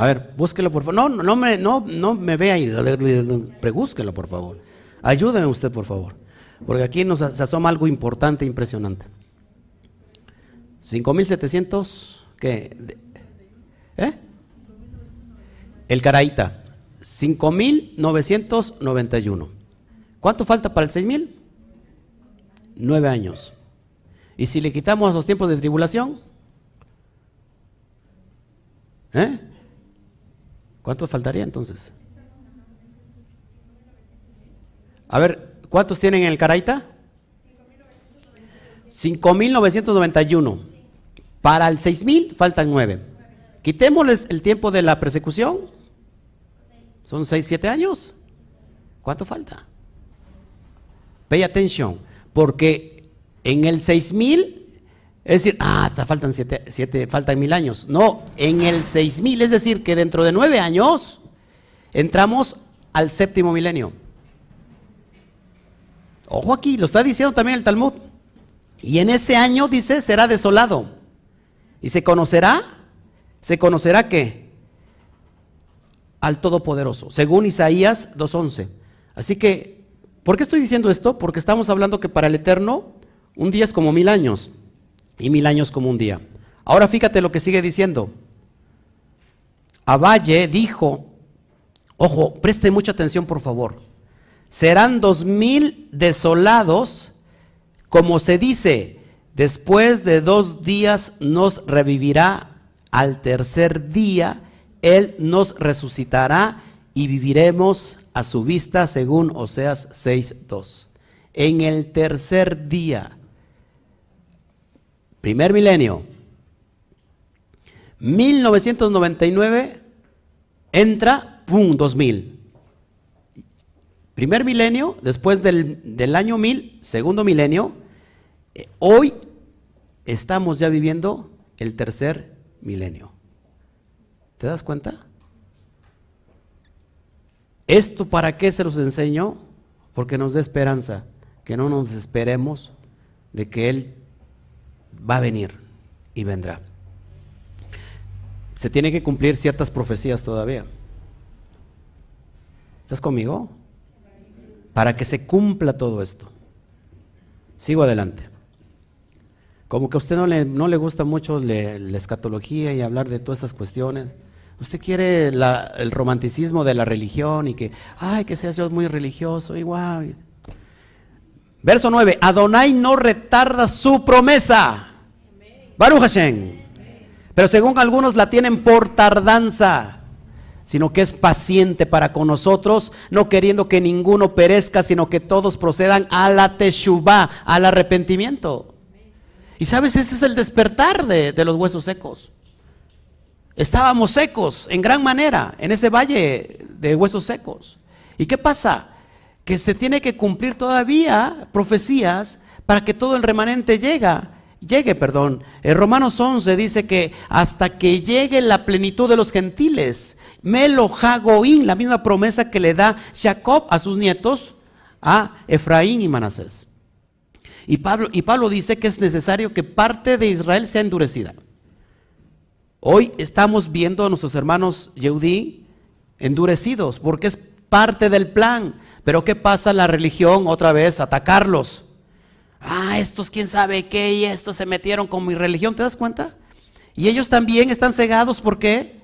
A ver, búsquelo por favor. No, no me, no, no me vea ahí, búsquelo por favor. Ayúdeme usted por favor. Porque aquí nos asoma algo importante impresionante. 5700, ¿qué? ¿Eh? El Caraíta, 5991. ¿Cuánto falta para el 6000? Nueve años. ¿Y si le quitamos los tiempos de tribulación? ¿Eh? ¿Cuánto faltaría entonces? A ver, ¿Cuántos tienen en el Caraita? 5.991. Para el 6.000 faltan 9. Quitémosles el tiempo de la persecución. Son 6, 7 años. ¿Cuánto falta? Pay attention. Porque en el 6.000, es decir, ah, faltan 7, 7 faltan mil años. No, en el 6.000, es decir, que dentro de 9 años entramos al séptimo milenio. Ojo aquí, lo está diciendo también el Talmud. Y en ese año, dice, será desolado. Y se conocerá, se conocerá que al Todopoderoso, según Isaías 2.11. Así que, ¿por qué estoy diciendo esto? Porque estamos hablando que para el Eterno un día es como mil años y mil años como un día. Ahora fíjate lo que sigue diciendo. Valle dijo, ojo, preste mucha atención por favor serán dos mil desolados, como se dice, después de dos días nos revivirá, al tercer día Él nos resucitará y viviremos a su vista, según Oseas 6.2. En el tercer día, primer milenio, 1999, entra, ¡pum!, 2000. Primer milenio, después del, año mil, segundo milenio, eh, hoy estamos ya viviendo el tercer milenio. ¿Te das cuenta? ¿Esto para qué se los enseño? Porque nos dé esperanza, que no nos esperemos de que Él va a venir y vendrá. Se tienen que cumplir ciertas profecías todavía. ¿Estás conmigo? para que se cumpla todo esto. Sigo adelante. Como que a usted no le, no le gusta mucho la escatología y hablar de todas estas cuestiones. Usted quiere el romanticismo de la religión y que, ay, que sea Dios muy religioso, igual. Verso 9, Adonai no retarda su promesa. Baruch Hashem. Pero según algunos la tienen por tardanza sino que es paciente para con nosotros, no queriendo que ninguno perezca, sino que todos procedan a la teshuvah, al arrepentimiento. Y sabes, este es el despertar de, de los huesos secos. Estábamos secos en gran manera en ese valle de huesos secos. ¿Y qué pasa? Que se tiene que cumplir todavía profecías para que todo el remanente llegue. Llegue, perdón. En Romanos 11 dice que hasta que llegue la plenitud de los gentiles, Melo Hagoín, la misma promesa que le da Jacob a sus nietos, a Efraín y Manasés. Y Pablo, y Pablo dice que es necesario que parte de Israel sea endurecida. Hoy estamos viendo a nuestros hermanos Yehudí endurecidos porque es parte del plan. Pero ¿qué pasa la religión otra vez? Atacarlos. Ah, estos quién sabe qué y estos se metieron con mi religión, ¿te das cuenta? Y ellos también están cegados, ¿por qué?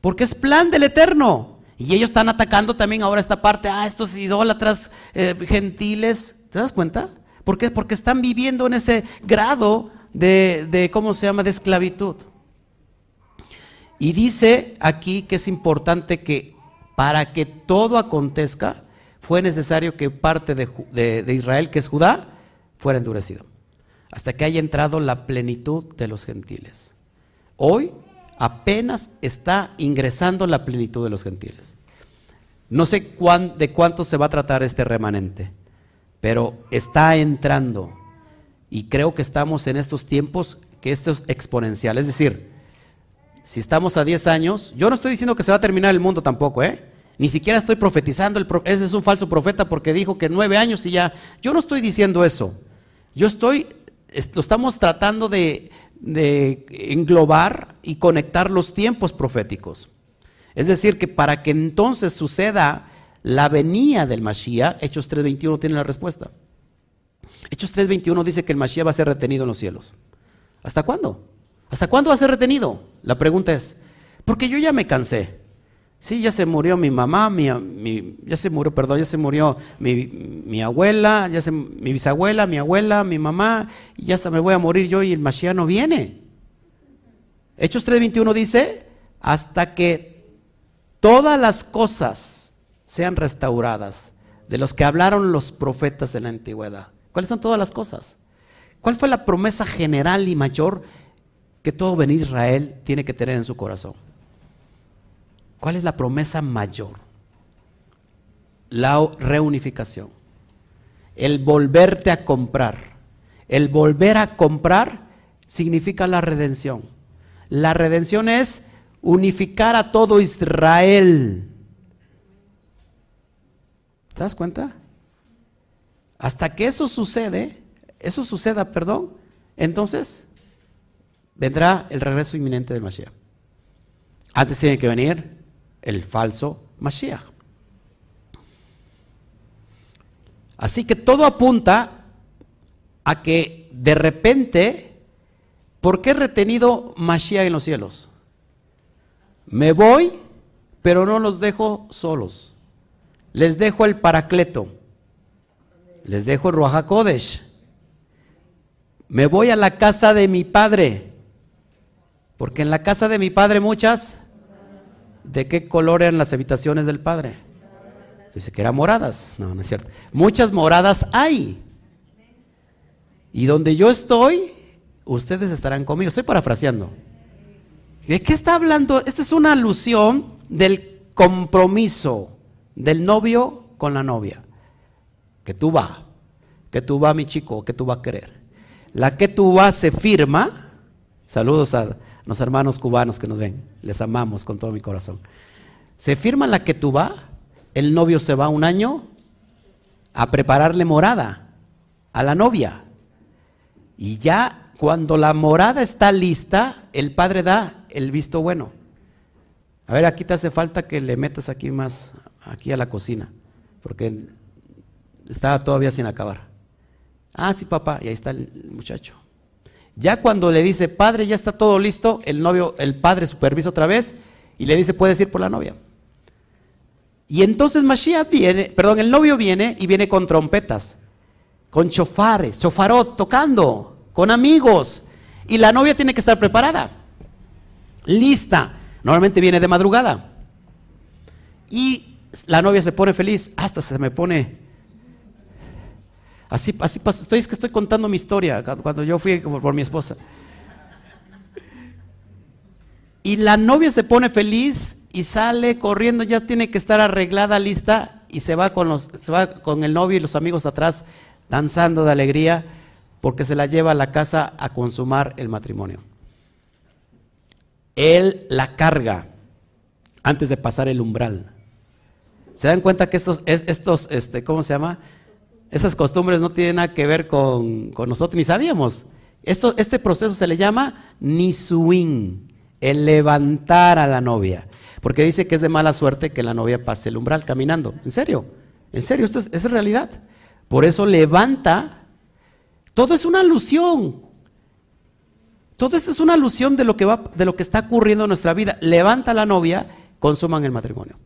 Porque es plan del Eterno. Y ellos están atacando también ahora esta parte, ah, estos idólatras eh, gentiles, ¿te das cuenta? ¿Por qué? Porque están viviendo en ese grado de, de, ¿cómo se llama?, de esclavitud. Y dice aquí que es importante que para que todo acontezca, fue necesario que parte de, Israel, que es Judá, fuera endurecido, hasta que haya entrado la plenitud de los gentiles. Hoy apenas está ingresando la plenitud de los gentiles. No sé de cuánto se va a tratar este remanente, pero está entrando. Y creo que estamos en estos tiempos que esto es exponencial. Es decir, si estamos a 10 años, yo no estoy diciendo que se va a terminar el mundo tampoco, ¿eh? Ni siquiera estoy profetizando, el ese es un falso profeta porque dijo que nueve años y ya. Yo no estoy diciendo eso. Yo estoy, lo estamos tratando de, de englobar y conectar los tiempos proféticos. Es decir, que para que entonces suceda la venida del Mashiach, Hechos 3.21 tiene la respuesta. Hechos 3.21 dice que el Mashiach va a ser retenido en los cielos. ¿Hasta cuándo? ¿Hasta cuándo va a ser retenido? La pregunta es, porque yo ya me cansé. Sí, ya se murió mi mamá, mi, ya se murió, perdón, ya se murió mi, abuela, ya se, mi bisabuela, mi abuela, mi mamá, y ya hasta me voy a morir yo y el Mashiach no viene. Hechos 3.21 dice, hasta que todas las cosas sean restauradas de los que hablaron los profetas en la antigüedad. ¿Cuáles son todas las cosas? ¿Cuál fue la promesa general y mayor que todo Ben Israel tiene que tener en su corazón. ¿Cuál es la promesa mayor? La reunificación. El volverte a comprar. El volver a comprar significa la redención. La redención es unificar a todo Israel. ¿Te das cuenta? Hasta que eso sucede, eso suceda, perdón, entonces vendrá el regreso inminente del Mashiach. Antes tiene que venir el falso Mashiach. Así que todo apunta a que de repente, ¿por qué he retenido Mashiach en los cielos? Me voy, pero no los dejo solos. Les dejo el Paracleto. Les dejo el Ruach Kodesh. Me voy a la casa de mi padre. Porque en la casa de mi padre muchas, ¿de qué color eran las habitaciones del padre? Dice que eran moradas. No, no es cierto. Muchas moradas hay. Y donde yo estoy, ustedes estarán conmigo. Estoy parafraseando. ¿De qué está hablando? Esta es una alusión del compromiso del novio con la novia. Que tú vas, que tú vas, mi chico, que tú vas a querer. La que tú vas se firma. Saludos a los hermanos cubanos que nos ven, les amamos con todo mi corazón. Se firma la que tú va, el novio se va un año a prepararle morada a la novia. Y ya cuando la morada está lista, el padre da el visto bueno. A ver, aquí te hace falta que le metas aquí más, aquí a la cocina, porque está todavía sin acabar. Ah, sí, papá, y ahí está el muchacho. Ya cuando le dice, padre, ya está todo listo, el novio, el padre supervisa otra vez y le dice, puedes ir por la novia. Y entonces Mashiach viene, perdón, el novio viene y viene con trompetas, con chofares, chofarot, tocando, con amigos. Y la novia tiene que estar preparada, lista. Normalmente viene de madrugada. Y la novia se pone feliz, hasta se me pone... Así, así pasó. Estoy, es que estoy contando mi historia cuando yo fui por mi esposa. Y la novia se pone feliz y sale corriendo, ya tiene que estar arreglada, lista, y se va con, los, se va con el novio y los amigos atrás danzando de alegría porque se la lleva a la casa a consumar el matrimonio. Él la carga antes de pasar el umbral. ¿Se dan cuenta que estos, estos este, ¿cómo se llama? Esas costumbres no tienen nada que ver con, nosotros, ni sabíamos. Esto, este proceso se le llama nisuin, el levantar a la novia. Porque dice que es de mala suerte que la novia pase el umbral caminando. ¿En serio? ¿En serio? Esto es, es realidad. Por eso levanta. Todo es una alusión. Todo esto es una alusión de lo que, va, de lo que está ocurriendo en nuestra vida. Levanta a la novia, consuman el matrimonio.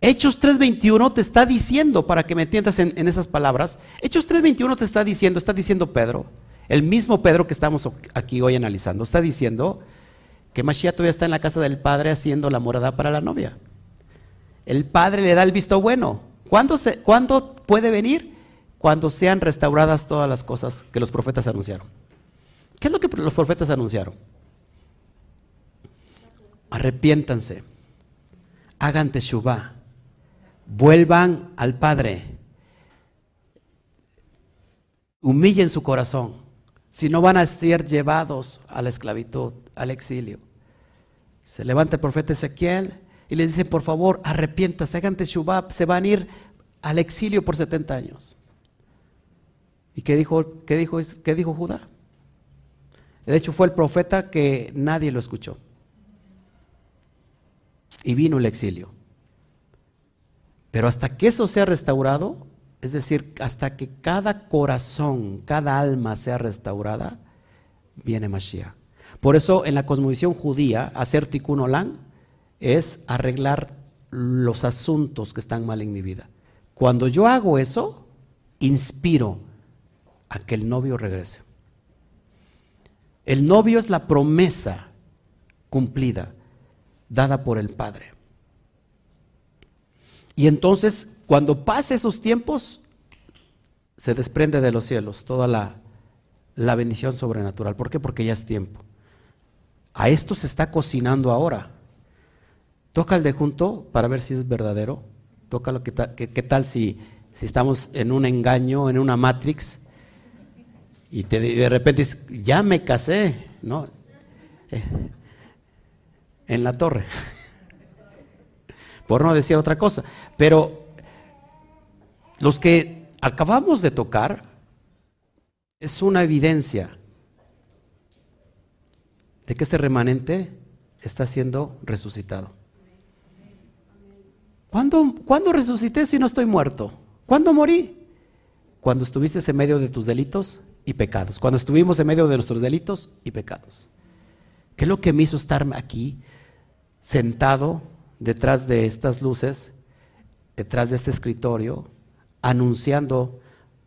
Hechos 3.21 te está diciendo, para que me entiendas en, esas palabras, Hechos 3.21 te está diciendo, está diciendo Pedro, el mismo Pedro que estamos aquí hoy analizando, está diciendo, que Mashiach todavía está en la casa del Padre haciendo la morada para la novia. El Padre le da el visto bueno. ¿Cuándo, se, ¿Cuándo puede venir? Cuando sean restauradas todas las cosas que los profetas anunciaron. ¿Qué es lo que los profetas anunciaron? Arrepiéntanse, hagan teshuvah, vuelvan al Padre, humillen su corazón, si no van a ser llevados a la esclavitud, al exilio. Se levanta el profeta Ezequiel y le dice, por favor, arrepiéntase, hagan teshuvah, se van a ir al exilio por 70 años. ¿Y qué dijo, qué dijo, qué dijo Judá? De hecho, fue el profeta que nadie lo escuchó. Y vino el exilio. Pero hasta que eso sea restaurado, es decir, hasta que cada corazón, cada alma sea restaurada, viene Mashiach. Por eso en la cosmovisión judía, hacer tikkun olam es arreglar los asuntos que están mal en mi vida. Cuando yo hago eso, inspiro a que el novio regrese. El novio es la promesa cumplida, dada por el Padre. Y entonces, cuando pase esos tiempos, se desprende de los cielos toda la, la bendición sobrenatural. ¿Por qué? Porque ya es tiempo. A esto se está cocinando ahora. Toca el de junto para ver si es verdadero. Toca lo que qué, tal si, si, estamos en un engaño, en una matrix, y, te, de repente dices, ya me casé, ¿no? Eh, en la torre. Por no decir otra cosa. Pero los que acabamos de tocar es una evidencia de que este remanente está siendo resucitado. ¿Cuándo, ¿Cuándo, resucité si no estoy muerto? ¿Cuándo morí? Cuando estuviste en medio de tus delitos y pecados. Cuando estuvimos en medio de nuestros delitos y pecados. ¿Qué es lo que me hizo estar aquí, sentado detrás de estas luces, detrás de este escritorio, anunciando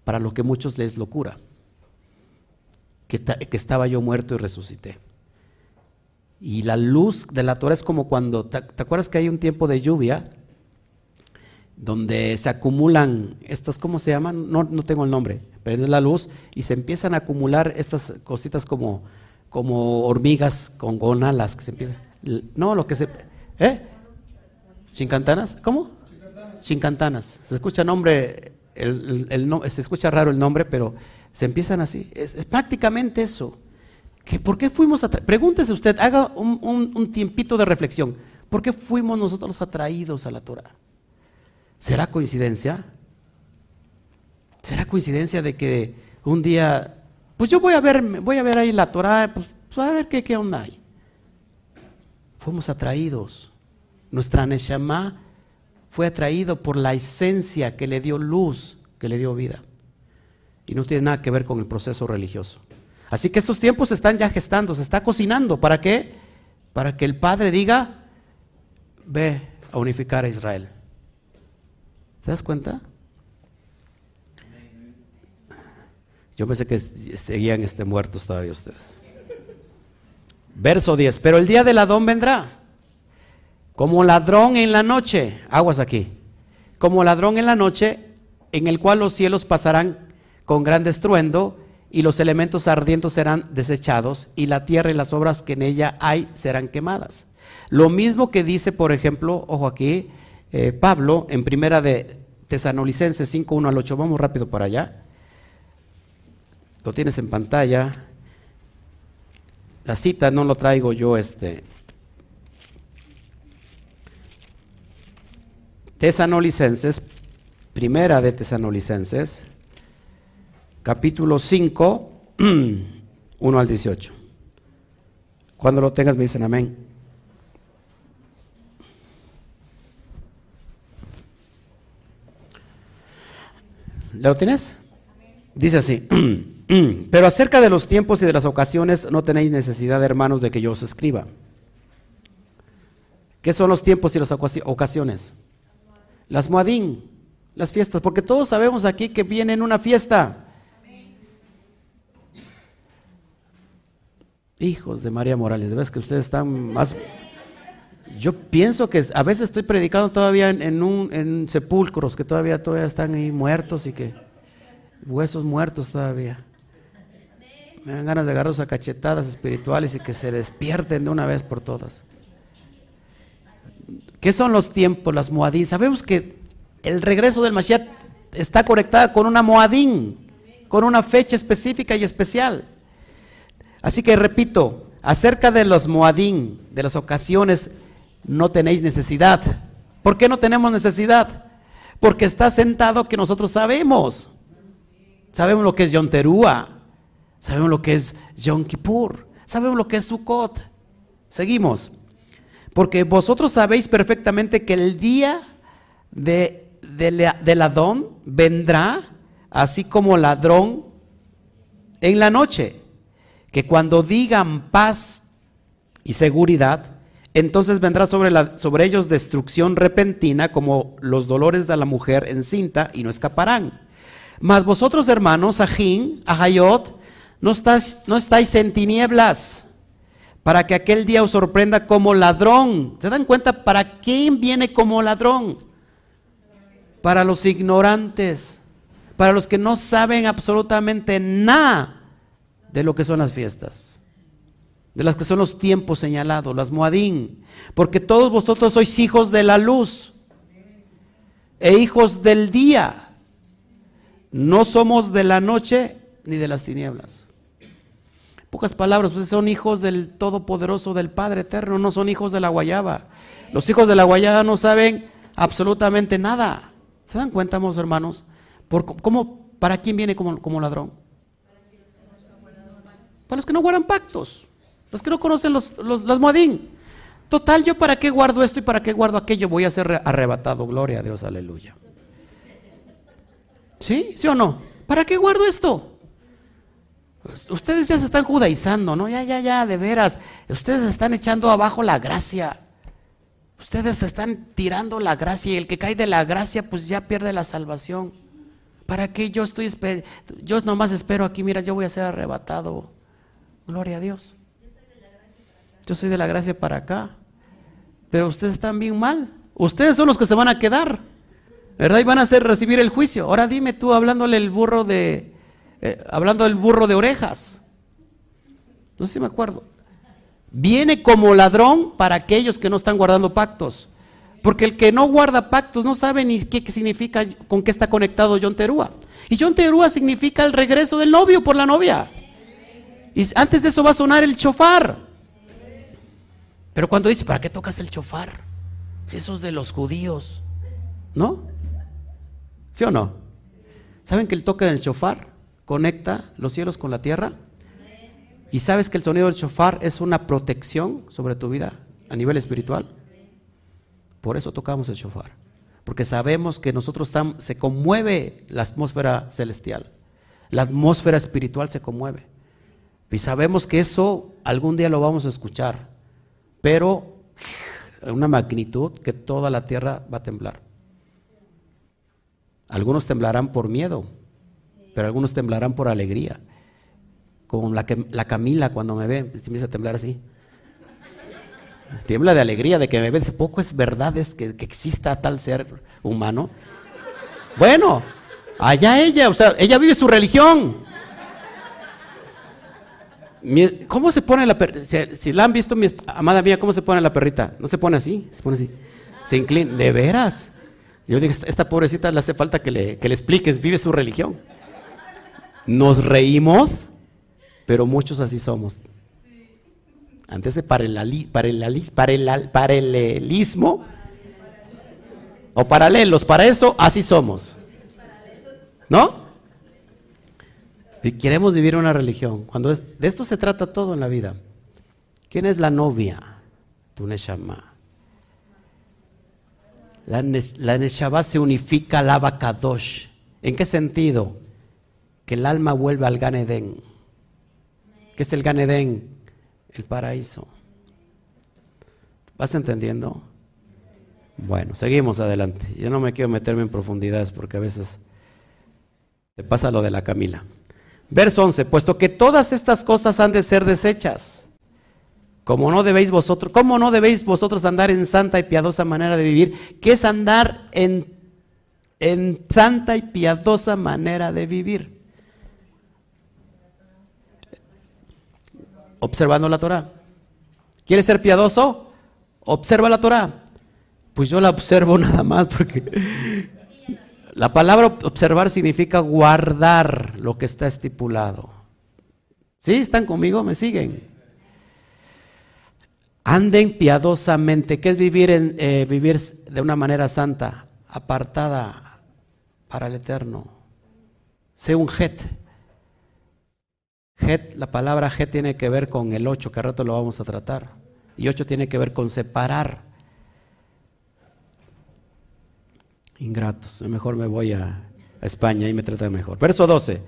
para lo que muchos les locura? Que, que estaba yo muerto y resucité. Y la luz de la Torah es como cuando, ¿te, acuerdas que hay un tiempo de lluvia? Donde se acumulan estas, ¿cómo se llaman? No, no tengo el nombre, pero es la luz y se empiezan a acumular estas cositas como, como hormigas con, con alas que se empiezan. No, lo que se. ¿Eh? ¿Chincantanas? ¿Cómo? Chincantanas. Se escucha nombre, el, el, se escucha raro el nombre, pero se empiezan así. es prácticamente eso. ¿Por qué fuimos atraídos? Pregúntese usted, haga un, tiempito de reflexión. ¿Por qué fuimos nosotros atraídos a la Torah? ¿Será coincidencia? ¿Será coincidencia de que un día, pues yo voy a ver, voy a ver ahí la Torah, pues, pues, a ver qué, qué onda hay? Fuimos atraídos. Nuestra Neshama fue atraído por la esencia que le dio luz, que le dio vida. Y no tiene nada que ver con el proceso religioso. Así que estos tiempos se están ya gestando, se está cocinando. ¿Para qué? Para que el Padre diga, ve a unificar a Israel. ¿Te das cuenta? Yo pensé que seguían este, muertos todavía ustedes. Verso 10. Pero el día del Adón vendrá. Como ladrón en la noche, aguas aquí, como ladrón en la noche, en el cual los cielos pasarán con gran estruendo y los elementos ardientes serán desechados y la tierra y las obras que en ella hay serán quemadas. Lo mismo que dice, por ejemplo, ojo aquí, eh, Pablo en primera de Tesanolicenses 5, 1 al 8, vamos rápido para allá. Lo tienes en pantalla. La cita no lo traigo yo este. Tesanolicenses, primera de Tesanolicenses, capítulo 5, 1 al 18. Cuando lo tengas me dicen amén. ¿Lo tienes? Dice así, pero acerca de los tiempos y de las ocasiones no tenéis necesidad, hermanos, de que yo os escriba. ¿Qué son los tiempos y las ocasiones? Las muadín, las fiestas, porque todos sabemos aquí que viene en una fiesta. Hijos de María Morales, ves que ustedes están más... Yo pienso que a veces estoy predicando todavía en, un, en sepulcros que todavía, todavía están ahí muertos y que huesos muertos todavía. Me dan ganas de agarrar a cachetadas espirituales y que se despierten de una vez por todas. ¿Qué son los tiempos, las moadín? Sabemos que el regreso del Mashiach está conectada con una moadín, con una fecha específica y especial. Así que repito, acerca de los moadín, de las ocasiones, no tenéis necesidad. ¿Por qué no tenemos necesidad? Porque está sentado que nosotros sabemos. Sabemos lo que es Yom Teruah, sabemos lo que es Yom Kippur, sabemos lo que es Sukkot. Seguimos. Porque vosotros sabéis perfectamente que el día de, del Adón vendrá así como ladrón en la noche. Que cuando digan paz y seguridad, entonces vendrá sobre, ellos destrucción repentina como los dolores de la mujer encinta y no escaparán. Mas vosotros, hermanos, Ajín, Ajayot, no no estáis en tinieblas para que aquel día os sorprenda como ladrón. ¿Se dan cuenta para quién viene como ladrón? Para los ignorantes, para los que no saben absolutamente nada de lo que son las fiestas, de las que son los tiempos señalados, las moadín, porque todos vosotros sois hijos de la luz e hijos del día. No somos de la noche ni de las tinieblas. Pocas palabras, ustedes son hijos del Todopoderoso, del Padre Eterno, no son hijos de la guayaba. Los hijos de la guayaba no saben absolutamente nada. ¿Se dan cuenta, hermanos? Por, cómo, ¿Para quién viene como, como ladrón? Para los que no guardan pactos, los que no conocen los, los, los modín. Total, yo para qué guardo esto y para qué guardo aquello, voy a ser arrebatado. Gloria a Dios, aleluya. ¿Sí? ¿Sí o no? ¿Para qué guardo esto? Ustedes ya se están judaizando, ¿no? Ya, ya, ya, de veras. Ustedes están echando abajo la gracia. Ustedes están tirando la gracia y el que cae de la gracia pues ya pierde la salvación. ¿Para qué yo estoy yo nomás espero aquí, mira, yo voy a ser arrebatado. Gloria a Dios. Yo soy de la gracia para acá. Pero ustedes están bien mal. Ustedes son los que se van a quedar. ¿verdad? Y van a hacer recibir el juicio. Ahora dime tú hablándole el burro de, eh, hablando del burro de orejas. No sé si me acuerdo. Viene como ladrón para aquellos que no están guardando pactos. Porque el que no guarda pactos no sabe ni qué, significa, con qué está conectado John Terúa. Y John Terúa significa el regreso del novio por la novia. Y antes de eso va a sonar el chofar. Pero cuando dice, ¿para qué tocas el chofar? Si eso es de los judíos. ¿No? ¿Sí o no? ¿Saben que el toque del shofar conecta los cielos con la tierra? ¿Y sabes que el sonido del shofar es una protección sobre tu vida a nivel espiritual? Por eso tocamos el shofar. Porque sabemos que nosotros se conmueve la atmósfera celestial. La atmósfera espiritual se conmueve. Y sabemos que eso algún día lo vamos a escuchar. Pero en una magnitud que toda la tierra va a temblar. Algunos temblarán por miedo, pero algunos temblarán por alegría. Como la, que, la Camila cuando me ve, empieza a temblar así. Tiembla de alegría de que me ve. Poco es verdad es que, que exista tal ser humano. Bueno, allá ella, o sea, ella vive su religión. ¿Cómo se pone la perrita? Si, la han visto, mi amada mía, ¿cómo se pone la perrita? No se pone así, se pone así. Se inclina, de veras. Yo digo, esta, pobrecita le hace falta que le, que le expliques, vive su religión. Nos reímos, pero muchos así somos. Antes de paralelismo o paralelos, para eso así somos. ¿No? Y queremos vivir una religión. Cuando de esto se trata todo en la vida. ¿Quién es la novia? Tu Neshama. La, la Neshama se unifica al Abacadosh. ¿En qué sentido? Que el alma vuelve al Ganedén. ¿Qué es el Ganedén? El paraíso. ¿Vas entendiendo? Bueno, seguimos adelante. Yo no me quiero meterme en profundidades porque a veces te pasa lo de la Camila. Verso 11, puesto que todas estas cosas han de ser desechas, como no debéis vosotros, ¿cómo no debéis vosotros andar en santa y piadosa manera de vivir? ¿Qué es andar en, en santa y piadosa manera de vivir? Observando la Torah. ¿Quieres ser piadoso? Observa la Torah. Pues yo la observo nada más porque la palabra observar significa guardar lo que está estipulado. ¿Sí? ¿Están conmigo? ¿Me siguen? Anden piadosamente. ¿Qué es vivir, en, eh, vivir de una manera santa, apartada para el eterno? Sé un. La palabra het tiene que ver con el ocho, que a rato lo vamos a tratar. Y ocho tiene que ver con separar. ingratos. Mejor me voy a, España y me trata mejor. Verso 12.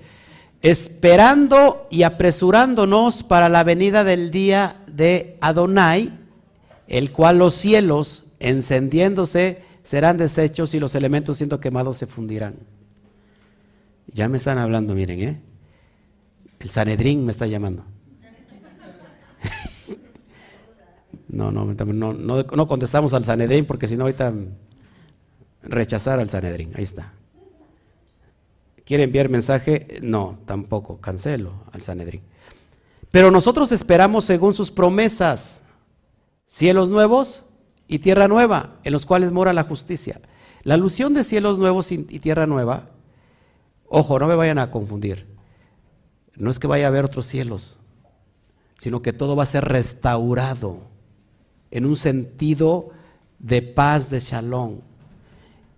Esperando y apresurándonos para la venida del día de Adonai, el cual los cielos, encendiéndose, serán deshechos y los elementos siendo quemados se fundirán. Ya me están hablando, miren, ¿eh? El Sanedrín me está llamando. no, no, no, no, contestamos al Sanedrín porque si no ahorita rechazar al Sanedrín. Ahí está. ¿Quiere enviar mensaje? No, tampoco. Cancelo al Sanedrín. Pero nosotros esperamos según sus promesas cielos nuevos y tierra nueva, en los cuales mora la justicia. La alusión de cielos nuevos y tierra nueva, ojo, no me vayan a confundir. No es que vaya a haber otros cielos, sino que todo va a ser restaurado en un sentido de paz, de shalom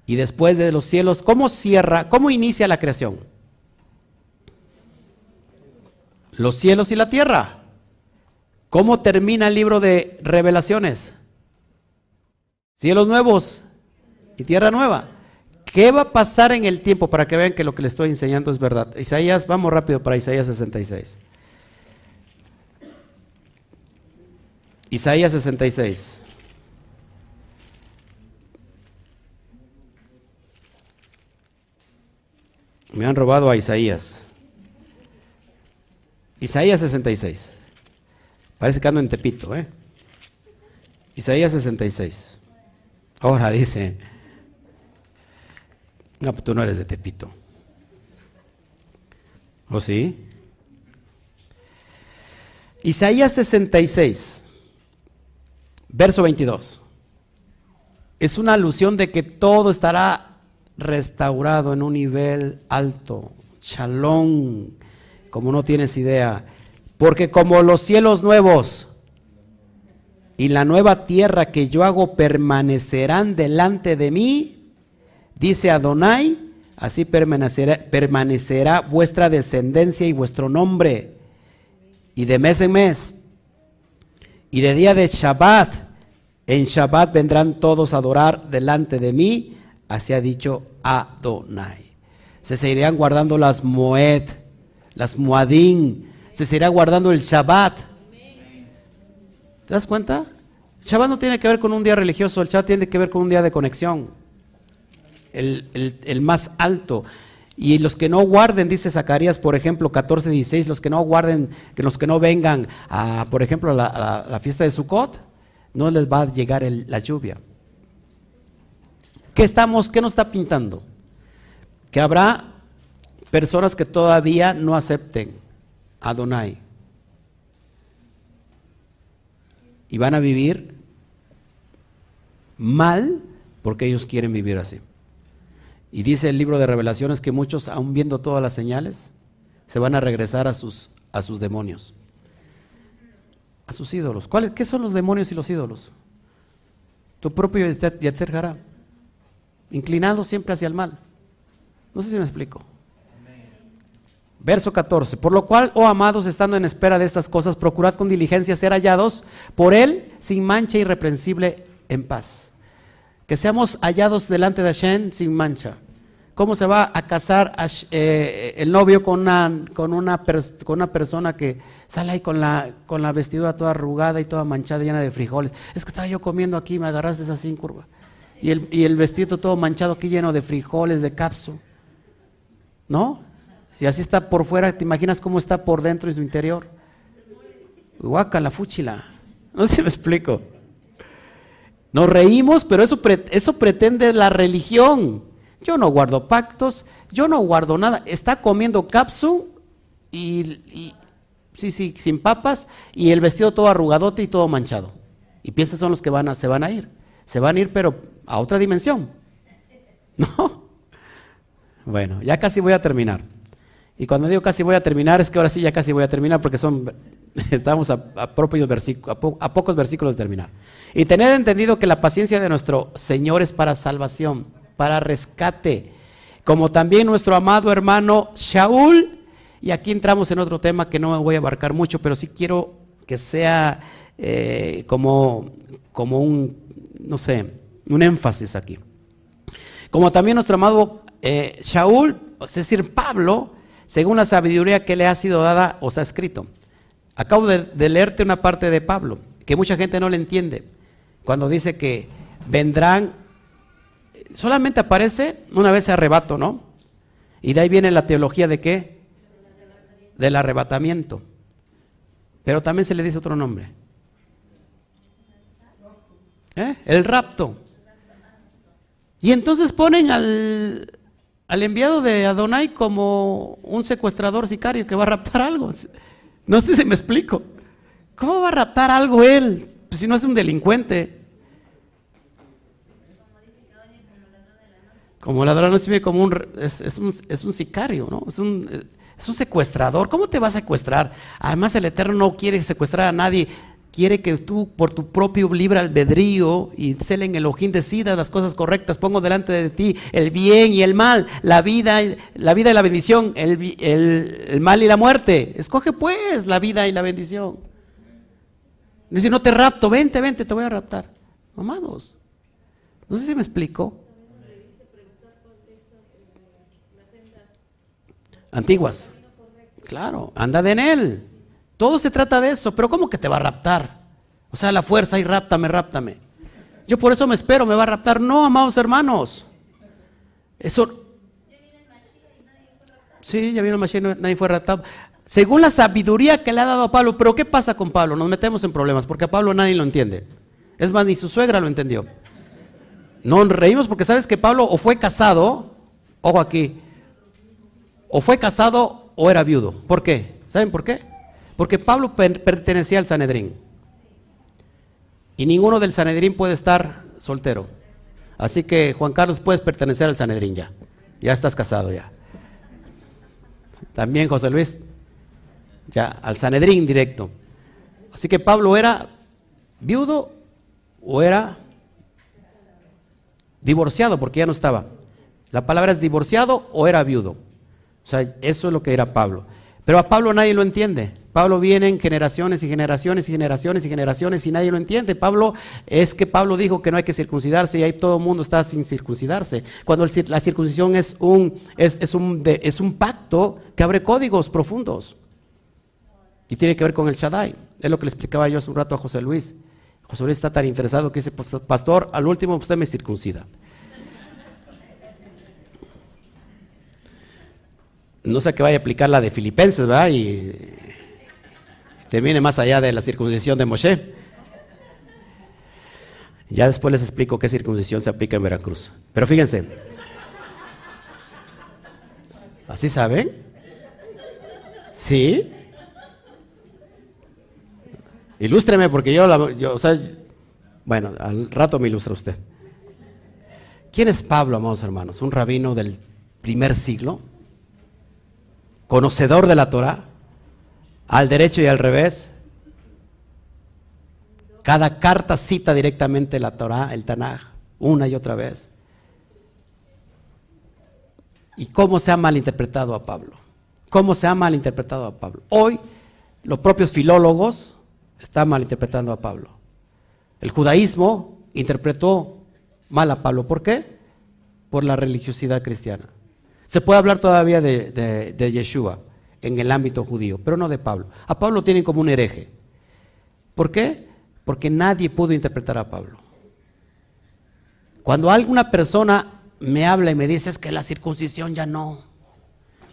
y después de los cielos, ¿cómo cierra, cómo inicia la creación? Los cielos y la tierra. ¿Cómo termina el libro de revelaciones? Cielos nuevos y tierra nueva. ¿Qué va a pasar en el tiempo para que vean que lo que les estoy enseñando es verdad? Isaías, vamos rápido para Isaías 66. Isaías 66. Me han robado a Isaías. Isaías 66. Parece que ando en Tepito, ¿eh? Isaías 66. Ahora dice, no, pues tú no eres de Tepito. ¿O sí? Isaías 66, verso 22. Es una alusión de que todo estará restaurado en un nivel alto, chalón, como no tienes idea, porque como los cielos nuevos y la nueva tierra que yo hago permanecerán delante de mí, dice Adonai, así permanecerá, permanecerá vuestra descendencia y vuestro nombre, y de mes en mes, y de día de Shabbat, en Shabbat vendrán todos a adorar delante de mí, Así ha dicho Adonai. Se seguirían guardando las Moed, las Moadín, se seguirá guardando el Shabbat. ¿Te das cuenta? El Shabbat no tiene que ver con un día religioso, el Shabbat tiene que ver con un día de conexión. El, más alto. Y los que no guarden, dice Zacarías, por ejemplo, 14, 16, los que no guarden, que los que no vengan a, por ejemplo, a la, fiesta de Sukkot, no les va a llegar la lluvia. ¿Qué estamos, qué nos está pintando? Que habrá personas que todavía no acepten a Adonai. Y van a vivir mal porque ellos quieren vivir así. Y dice el libro de revelaciones que muchos, aun viendo todas las señales, se van a regresar a sus, a sus demonios, a sus ídolos. ¿Cuáles, ¿Qué son los demonios y los ídolos? Tu propio Yatzer Hará, inclinado siempre hacia el mal. No sé si me explico. Verso 14. Por lo cual, oh amados, estando en espera de estas cosas, procurad con diligencia ser hallados por Él sin mancha irreprensible en paz. Que seamos hallados delante de Hashem sin mancha. ¿Cómo se va a casar eh, el novio con una, con, una con una persona que sale ahí con la, con la vestidura toda arrugada y toda manchada, llena de frijoles? Es que estaba yo comiendo aquí, me agarraste esa sin curva. Y el, y el vestido todo manchado aquí lleno de frijoles, de capso. ¿No? Si así está por fuera, ¿te imaginas cómo está por dentro y su interior? Guaca, la fúchila. No sé si me explico. Nos reímos, pero eso, eso pretende la religión. Yo no guardo pactos, yo no guardo nada. Está comiendo capsu y, sí, sí, sin papas y el vestido todo arrugadote y todo manchado. Y piensa son los que van a, se van a ir. Se van a ir, pero a otra dimensión. ¿No? Bueno, ya casi voy a terminar. Y cuando digo casi voy a terminar, es que ahora sí ya casi voy a terminar porque son, estamos a, propios versículos, a, pocos versículos de terminar. Y tened entendido que la paciencia de nuestro Señor es para salvación, para rescate, como también nuestro amado hermano Shaul. Y aquí entramos en otro tema que no voy a abarcar mucho, pero sí quiero que sea eh, como, como un, no sé, un énfasis aquí. Como también nuestro amado eh, Shaul, es decir, Pablo, según la sabiduría que le ha sido dada, os ha escrito. Acabo de, leerte una parte de Pablo, que mucha gente no le entiende, cuando dice que vendrán, solamente aparece una vez arrebato, ¿no? Y de ahí viene la teología de qué? Del arrebatamiento. Pero también se le dice otro nombre. ¿Eh? El rapto. Y entonces ponen al, al enviado de Adonai como un secuestrador sicario que va a raptar algo. No sé si me explico. ¿Cómo va a raptar algo él pues si no es un delincuente? Como ladrón no como un es, es, un es, un sicario, ¿no? Es un, es un secuestrador. ¿Cómo te va a secuestrar? Además el Eterno no quiere secuestrar a nadie quiere que tú por tu propio libre albedrío y en el ojín decidas las cosas correctas, pongo delante de ti el bien y el mal, la vida, la vida y la bendición, el, mal y la muerte. Escoge pues la vida y la bendición. Dice, no te rapto, vente, vente, te voy a raptar. Amados, no sé si me explico. Antiguas. Claro, anda en él. Todo se trata de eso, pero ¿cómo que te va a raptar? O sea, la fuerza y ráptame, ráptame. Yo por eso me espero, me va a raptar. No, amados hermanos. Eso. Sí, ya vino el nadie fue raptado. Según la sabiduría que le ha dado a Pablo, pero ¿qué pasa con Pablo? Nos metemos en problemas porque a Pablo nadie lo entiende. Es más, ni su suegra lo entendió. No reímos porque sabes que Pablo o fue casado, ojo aquí, o fue casado o era viudo. ¿Por qué? ¿Saben por qué? Porque Pablo pertenecía al Sanedrín. Y ninguno del Sanedrín puede estar soltero. Así que Juan Carlos puedes pertenecer al Sanedrín ya. Ya estás casado ya. También José Luis, ya al Sanedrín directo. Así que Pablo era viudo o era divorciado porque ya no estaba. La palabra es divorciado o era viudo. O sea, eso es lo que era Pablo. Pero a Pablo nadie lo entiende. Pablo viene en generaciones y generaciones y generaciones y generaciones y nadie lo entiende. Pablo es que Pablo dijo que no hay que circuncidarse y ahí todo el mundo está sin circuncidarse. Cuando la circuncisión es un, es, un, es un pacto que abre códigos profundos. Y tiene que ver con el Shaddai. Es lo que le explicaba yo hace un rato a José Luis. José Luis está tan interesado que dice, pues, pastor, al último usted me circuncida. No sé qué vaya a aplicar la de Filipenses, ¿verdad? Y termine más allá de la circuncisión de Moshe. Ya después les explico qué circuncisión se aplica en Veracruz. Pero fíjense. ¿Así saben? ¿Sí? Ilústreme porque yo, yo o sea, bueno, al rato me ilustra usted. ¿Quién es Pablo, amados hermanos? Un rabino del primer siglo, conocedor de la Torah, al derecho y al revés. Cada carta cita directamente la Torah, el Tanaj, una y otra vez. ¿Y cómo se ha malinterpretado a Pablo? ¿Cómo se ha malinterpretado a Pablo? Hoy los propios filólogos están malinterpretando a Pablo. El judaísmo interpretó mal a Pablo. ¿Por qué? Por la religiosidad cristiana. Se puede hablar todavía de, Yeshua en el ámbito judío, pero no de Pablo. A Pablo tienen como un hereje. ¿Por qué? Porque nadie pudo interpretar a Pablo. Cuando alguna persona me habla y me dice es que la circuncisión ya no,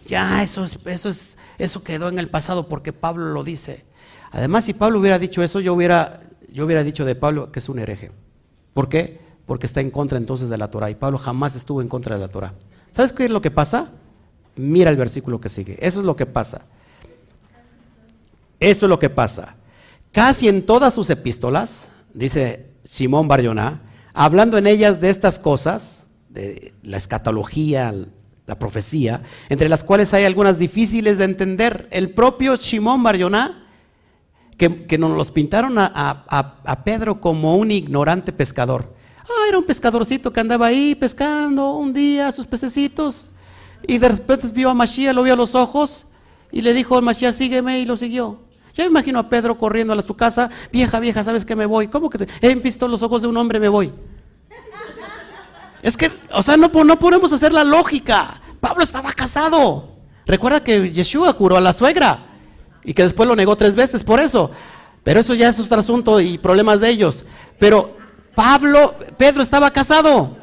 ya eso es, eso es, eso quedó en el pasado porque Pablo lo dice. Además, si Pablo hubiera dicho eso, yo hubiera, yo hubiera dicho de Pablo que es un hereje. ¿Por qué? Porque está en contra entonces de la Torah. Y Pablo jamás estuvo en contra de la Torah. ¿Sabes qué es lo que pasa? Mira el versículo que sigue. Eso es lo que pasa. Eso es lo que pasa. Casi en todas sus epístolas, dice Simón Barjoná, hablando en ellas de estas cosas, de la escatología, la profecía, entre las cuales hay algunas difíciles de entender. El propio Simón Barjoná, que, nos los pintaron a Pedro como un ignorante pescador. Ah, era un pescadorcito que andaba ahí pescando un día sus pececitos. Y de repente vio a Mashiach, lo vio a los ojos y le dijo, Mashiach, sígueme y lo siguió. Yo me imagino a Pedro corriendo a su casa, vieja, vieja, ¿sabes que me voy? ¿Cómo que te... he visto los ojos de un hombre, me voy? Es que, o sea, no, no podemos hacer la lógica. Pablo estaba casado. Recuerda que Yeshua curó a la suegra y que después lo negó tres veces por eso. Pero eso ya es otro asunto y problemas de ellos. Pero Pablo, Pedro estaba casado.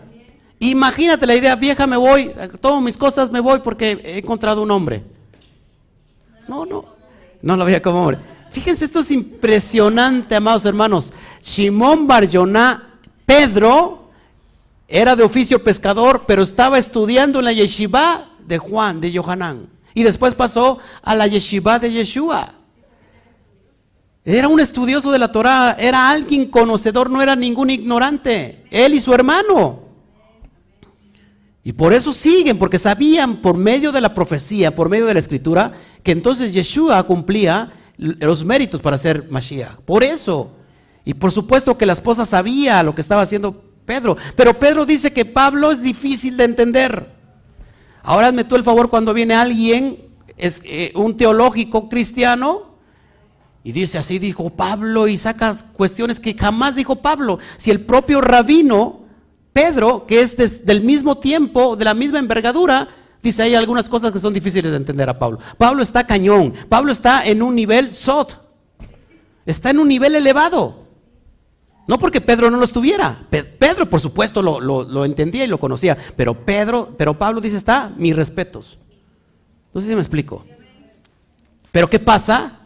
Imagínate la idea, vieja, me voy, tomo mis cosas, me voy porque he encontrado un hombre. No, no, no lo veía como hombre. Fíjense, esto es impresionante, amados hermanos. Simón Barjoná, Pedro, era de oficio pescador, pero estaba estudiando en la yeshiva de Juan, de Johanán. Y después pasó a la yeshiva de Yeshua. Era un estudioso de la Torah, era alguien conocedor, no era ningún ignorante. Él y su hermano. Y por eso siguen, porque sabían por medio de la profecía, por medio de la escritura, que entonces Yeshua cumplía los méritos para ser Mashiach. Por eso. Y por supuesto que la esposa sabía lo que estaba haciendo Pedro. Pero Pedro dice que Pablo es difícil de entender. Ahora hazme tú el favor cuando viene alguien, es, eh, un teológico cristiano, y dice, así dijo Pablo y saca cuestiones que jamás dijo Pablo. Si el propio rabino, Pedro, que es del mismo tiempo, de la misma envergadura, dice, hay algunas cosas que son difíciles de entender a Pablo. Pablo está cañón, Pablo está en un nivel sot, está en un nivel elevado. No porque Pedro no lo estuviera. Pedro, por supuesto, lo, lo, entendía y lo conocía. Pero Pedro, pero Pablo dice, está, mis respetos. No sé si me explico. Pero ¿qué pasa?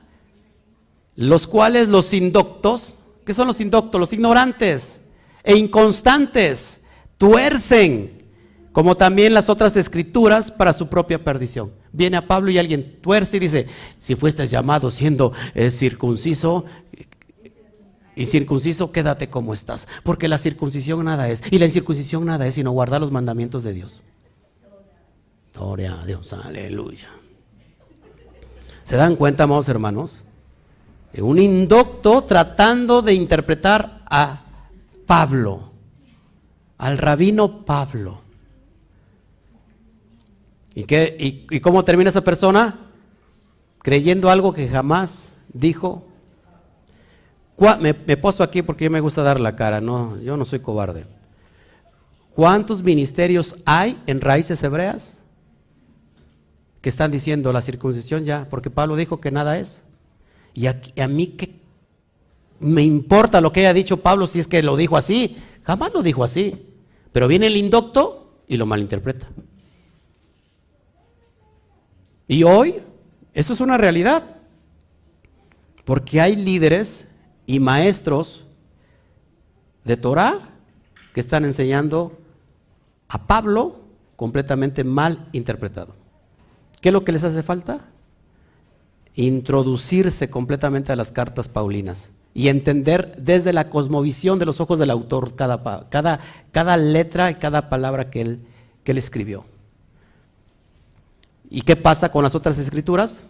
Los cuales los indoctos, ¿qué son los indoctos? Los ignorantes e inconstantes, tuercen, como también las otras escrituras, para su propia perdición. Viene a Pablo y alguien tuerce y dice, si fuiste llamado siendo eh, circunciso, incircunciso, quédate como estás, porque la circuncisión nada es, y la incircuncisión nada es, sino guardar los mandamientos de Dios. Gloria a Dios, aleluya. ¿Se dan cuenta, amados hermanos? Un indocto tratando de interpretar a Pablo, al rabino Pablo. ¿Y, qué, y, cómo termina esa persona? Creyendo algo que jamás dijo. Me, me poso aquí porque me gusta dar la cara, no, yo no soy cobarde. ¿Cuántos ministerios hay en raíces hebreas que están diciendo la circuncisión ya? Porque Pablo dijo que nada es. Y a, a mí que me importa lo que haya dicho Pablo si es que lo dijo así. Jamás lo dijo así. Pero viene el indocto y lo malinterpreta. Y hoy, esto es una realidad. Porque hay líderes y maestros de Torah que están enseñando a Pablo completamente mal interpretado. ¿Qué es lo que les hace falta? Introducirse completamente a las cartas paulinas y entender desde la cosmovisión de los ojos del autor cada, cada, cada letra y cada palabra que él, que escribió. ¿Y qué pasa con las otras escrituras?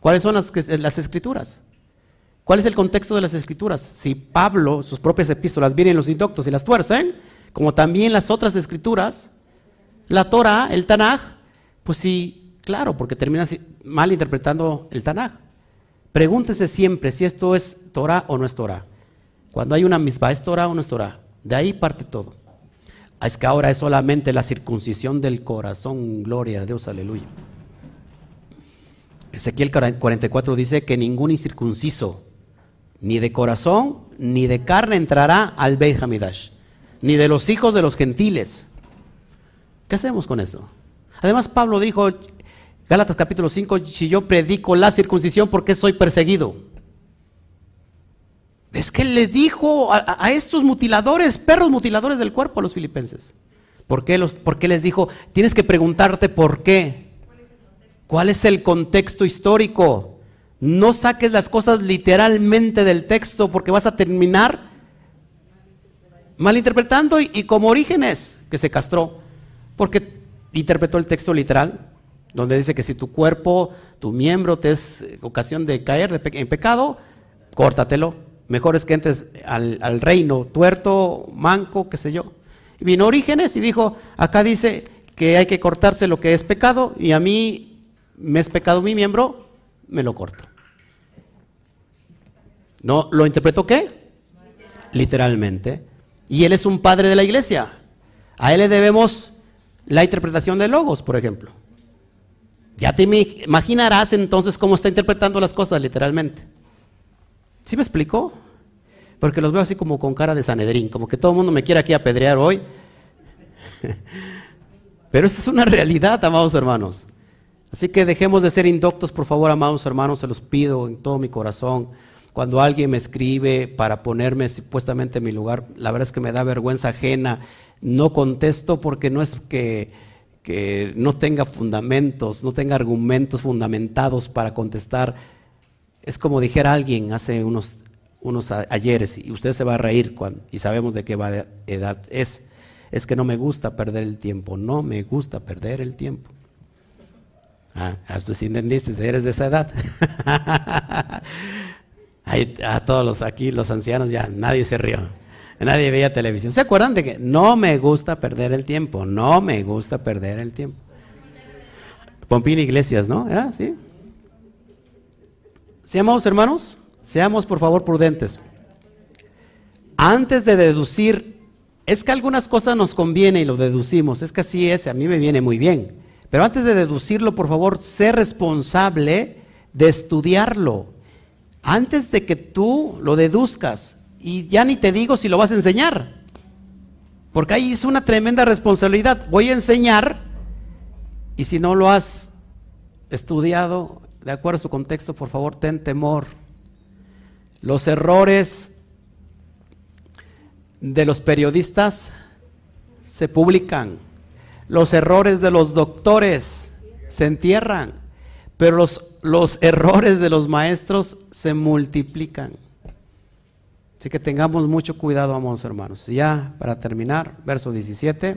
¿Cuáles son las, las escrituras? ¿Cuál es el contexto de las escrituras? Si Pablo, sus propias epístolas, vienen los indoctos y las tuercen, como también las otras escrituras, la Torah, el Tanaj, pues sí, claro, porque termina mal interpretando el Tanaj. Pregúntese siempre si esto es Torah o no es Torah. Cuando hay una misma, ¿es Torah o no es Torah? De ahí parte todo. Es que ahora es solamente la circuncisión del corazón, gloria a Dios, aleluya. Ezequiel 44 dice que ningún incircunciso, ni de corazón, ni de carne entrará al Beit Hamidash, ni de los hijos de los gentiles. ¿Qué hacemos con eso? Además, Pablo dijo, Gálatas capítulo 5, si yo predico la circuncisión, ¿por qué soy perseguido? Es que le dijo a, estos mutiladores, perros mutiladores del cuerpo a los filipenses. ¿Por qué, los, ¿Por qué les dijo? Tienes que preguntarte por qué. ¿Cuál es el contexto histórico? No saques las cosas literalmente del texto porque vas a terminar malinterpretando y, y como Orígenes, que se castró, porque interpretó el texto literal, donde dice que si tu cuerpo, tu miembro te es ocasión de caer en pecado, córtatelo. Mejor es que entres al, reino tuerto, manco, qué sé yo. vino Orígenes y dijo, acá dice que hay que cortarse lo que es pecado y a mí me es pecado mi miembro, me lo corto. ¿No lo interpreto qué? Literalmente. Y él es un padre de la iglesia. A él le debemos la interpretación de logos, por ejemplo. Ya te imaginarás entonces cómo está interpretando las cosas literalmente. ¿Sí me explico? Porque los veo así como con cara de Sanedrín, como que todo el mundo me quiere aquí apedrear hoy. Pero esta es una realidad, amados hermanos. Así que dejemos de ser indoctos, por favor, amados hermanos, se los pido en todo mi corazón. Cuando alguien me escribe para ponerme supuestamente en mi lugar, la verdad es que me da vergüenza ajena. No contesto porque no es que, que no tenga fundamentos, no tenga argumentos fundamentados para contestar. Es como dijera alguien hace unos, unos ayeres, y usted se va a reír cuando, y sabemos de qué edad es. Es que no me gusta perder el tiempo, no me gusta perder el tiempo. Ah, hasta si entendiste, eres de esa edad. a todos los aquí, los ancianos, ya nadie se rió. Nadie veía televisión. ¿Se acuerdan de que no me gusta perder el tiempo? No me gusta perder el tiempo. Pompín Iglesias, ¿no? ¿Era así? Seamos hermanos, seamos por favor prudentes. Antes de deducir, es que algunas cosas nos conviene y lo deducimos. Es que así es, a mí me viene muy bien. Pero antes de deducirlo, por favor, sé responsable de estudiarlo. Antes de que tú lo deduzcas. Y ya ni te digo si lo vas a enseñar. Porque ahí es una tremenda responsabilidad. Voy a enseñar y si no lo has estudiado de acuerdo a su contexto, por favor, ten temor. Los errores de los periodistas se publican los errores de los doctores se entierran, pero los, los errores de los maestros se multiplican. Así que tengamos mucho cuidado, amados hermanos. ya, para terminar, verso 17.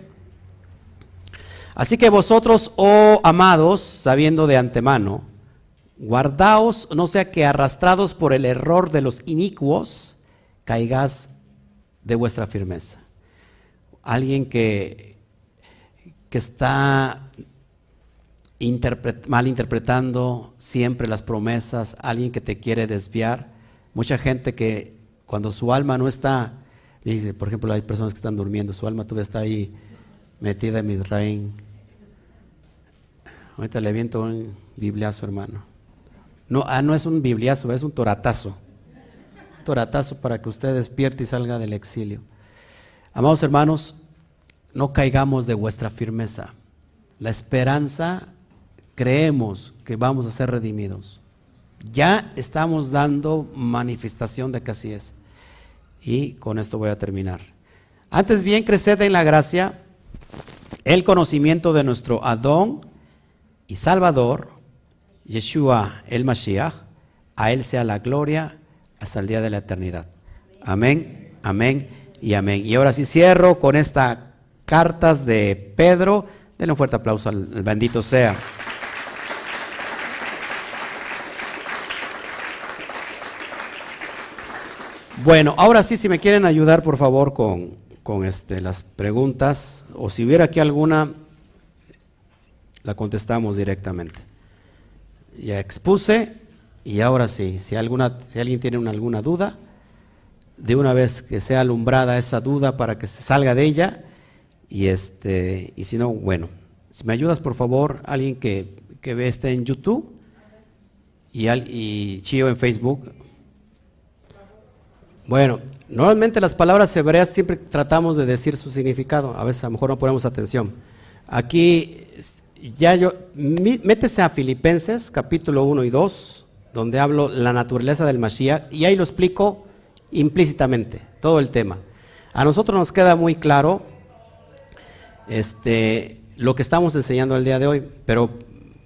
Así que vosotros, oh amados, sabiendo de antemano, guardaos, no sea que arrastrados por el error de los inicuos, caigas de vuestra firmeza. Alguien que que está malinterpretando siempre las promesas, alguien que te quiere desviar. Mucha gente que cuando su alma no está, por ejemplo, hay personas que están durmiendo, su alma todavía está ahí metida en Misraín. Ahorita le viento un bibliazo, hermano. No, ah, no es un bibliazo, es un toratazo. toratazo para que usted despierte y salga del exilio. Amados hermanos, no caigamos de vuestra firmeza. La esperanza, creemos que vamos a ser redimidos. Ya estamos dando manifestación de que así es. Y con esto voy a terminar. Antes bien, creced en la gracia, el conocimiento de nuestro Adón y Salvador, Yeshua el Mashiach, a Él sea la gloria hasta el día de la eternidad. Amén, amén y amén. Y ahora sí cierro con estas cartas de Pedro. Denle un fuerte aplauso al bendito sea. Bueno, ahora sí, si me quieren ayudar, por favor, con, con este, las preguntas, o si hubiera aquí alguna, la contestamos directamente. Ya expuse, y ahora sí, si, alguna, si alguien tiene alguna duda, de una vez que sea alumbrada esa duda para que se salga de ella, y, este, y si no, bueno, si me ayudas, por favor, alguien que, que ve este en YouTube y, al, y Chio en Facebook, bueno, normalmente las palabras hebreas siempre tratamos de decir su significado, a veces a lo mejor no ponemos atención. Aquí ya yo, métese a Filipenses capítulo 1 y 2, donde hablo la naturaleza del Mashiach, y ahí lo explico implícitamente, todo el tema. A nosotros nos queda muy claro este, lo que estamos enseñando el día de hoy, pero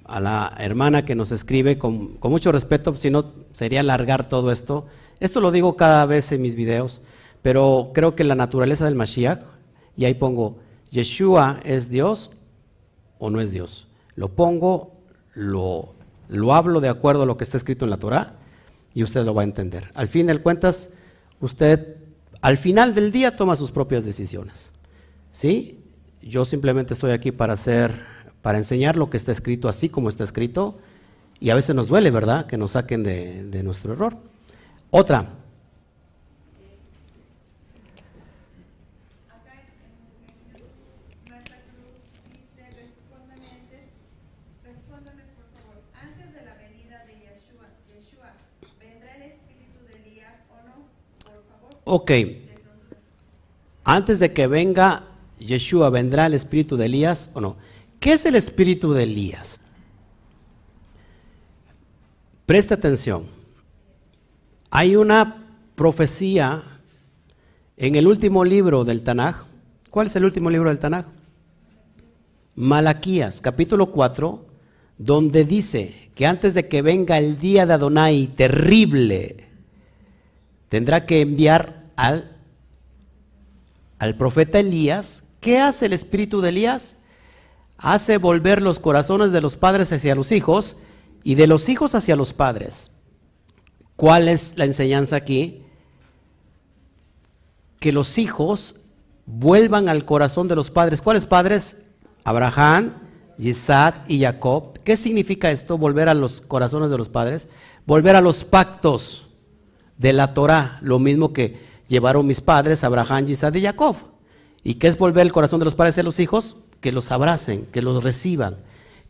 a la hermana que nos escribe, con, con mucho respeto, si no sería alargar todo esto, esto lo digo cada vez en mis videos, pero creo que la naturaleza del Mashiach, y ahí pongo, Yeshua es Dios o no es Dios. Lo pongo, lo, lo hablo de acuerdo a lo que está escrito en la Torah y usted lo va a entender. Al fin de cuentas, usted al final del día toma sus propias decisiones. ¿Sí? Yo simplemente estoy aquí para hacer, para enseñar lo que está escrito así como está escrito, y a veces nos duele, ¿verdad?, que nos saquen de, de nuestro error. Otra. Ok. Antes de que venga Yeshua, ¿vendrá el espíritu de Elías o no? ¿Qué es el espíritu de Elías? Presta atención. Hay una profecía en el último libro del Tanaj. ¿Cuál es el último libro del Tanaj? Malaquías, capítulo 4, donde dice que antes de que venga el día de Adonai terrible, tendrá que enviar al, al profeta Elías. ¿Qué hace el espíritu de Elías? Hace volver los corazones de los padres hacia los hijos y de los hijos hacia los padres. ¿Cuál es la enseñanza aquí? Que los hijos vuelvan al corazón de los padres. ¿Cuáles padres? Abraham, Isaac y Jacob. ¿Qué significa esto? Volver a los corazones de los padres. Volver a los pactos de la Torah. Lo mismo que llevaron mis padres, Abraham, Isaac y Jacob. ¿Y qué es volver el corazón de los padres a los hijos? Que los abracen, que los reciban.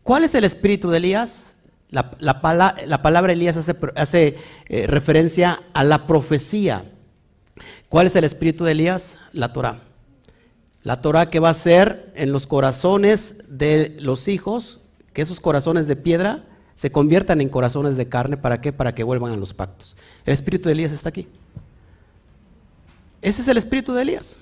¿Cuál es el espíritu de Elías? La, la, palabra Elías hace, eh, referencia a la profecía. ¿Cuál es el espíritu de Elías? La Torah. La Torah que va a ser en los corazones de los hijos, que esos corazones de piedra se conviertan en corazones de carne. ¿Para qué? Para que vuelvan a los pactos. El espíritu de Elías está aquí. Ese es el espíritu de Elías.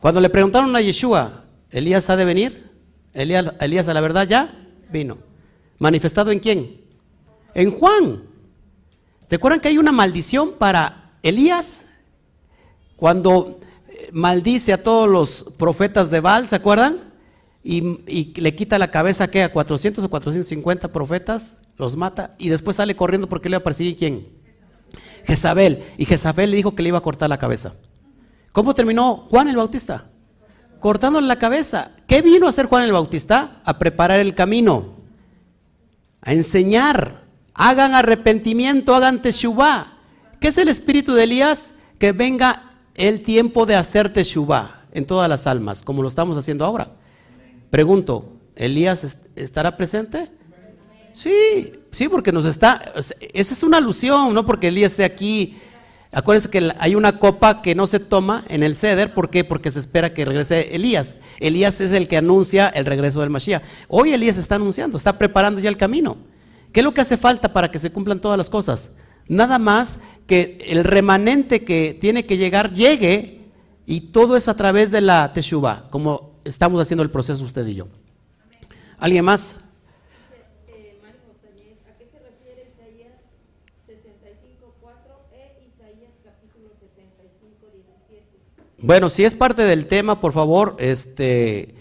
Cuando le preguntaron a Yeshua, ¿Elías ha de venir? Elías, Elías a la verdad ya vino. ¿Manifestado en quién? En Juan. ¿Se acuerdan que hay una maldición para Elías? Cuando eh, maldice a todos los profetas de Baal, ¿se acuerdan? Y, le quita la cabeza ¿qué? a 400 o 450 profetas, los mata y después sale corriendo porque le va a perseguir quién? Jezabel. Y Jezabel le dijo que le iba a cortar la cabeza. ¿Cómo terminó Juan el Bautista? Cortándole la cabeza. ¿Qué vino a hacer Juan el Bautista? A preparar el camino a enseñar, hagan arrepentimiento, hagan teshuvah. ¿Qué es el espíritu de Elías? Que venga el tiempo de hacer teshuvah en todas las almas, como lo estamos haciendo ahora. Pregunto, ¿Elías estará presente? Sí, sí, porque nos está, esa es una alusión, no porque Elías esté aquí. Acuérdense que hay una copa que no se toma en el ceder, ¿por qué? Porque se espera que regrese Elías. Elías es el que anuncia el regreso del Mashiach. Hoy Elías está anunciando, está preparando ya el camino. ¿Qué es lo que hace falta para que se cumplan todas las cosas? Nada más que el remanente que tiene que llegar llegue Y todo es a través de la Teshuvah, como estamos haciendo el proceso usted y yo. ¿Alguien más? Eh, Mario Montañez, ¿a qué se refiere Isaías 65.4 e Isaías capítulo 65.17? Bueno, si es parte del tema, por favor, este,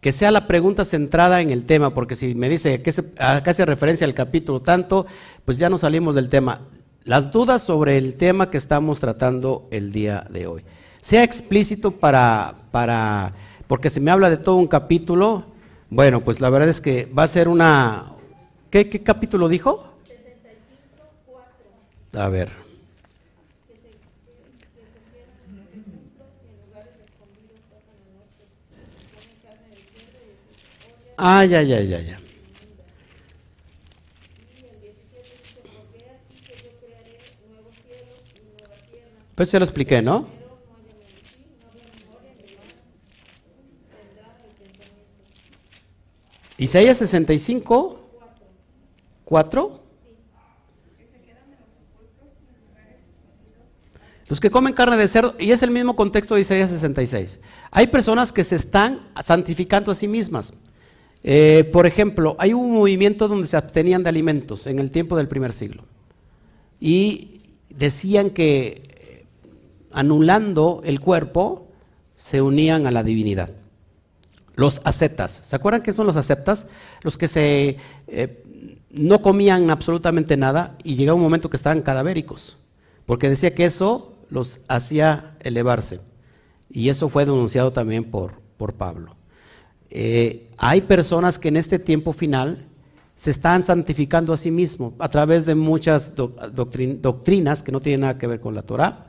que sea la pregunta centrada en el tema, porque si me dice que se, a qué hace referencia al capítulo tanto, pues ya no salimos del tema. Las dudas sobre el tema que estamos tratando el día de hoy. Sea explícito para, para, porque si me habla de todo un capítulo, bueno, pues la verdad es que va a ser una, ¿qué, qué capítulo dijo? 65.4 A ver. que se, que, que se quedan en ocultos y en lugares escondidos pasan la noche. Comen carne de cerdo y de sus ollas. Ah, ya, ya, ya, ya. Y el 17 dice, porque he aquí que yo crearé nuevos cielos y nueva tierra. Pues ya lo expliqué, ¿no? Isaías 65, 4. Los que comen carne de cerdo, y es el mismo contexto de Isaías 66. Hay personas que se están santificando a sí mismas. Eh, por ejemplo, hay un movimiento donde se abstenían de alimentos en el tiempo del primer siglo. Y decían que eh, anulando el cuerpo se unían a la divinidad. Los ascetas, ¿se acuerdan qué son los ascetas? Los que se eh, no comían absolutamente nada y llegaba un momento que estaban cadavéricos, porque decía que eso los hacía elevarse. Y eso fue denunciado también por, por Pablo. Eh, hay personas que en este tiempo final se están santificando a sí mismos a través de muchas doc- doctrin- doctrinas que no tienen nada que ver con la Torah.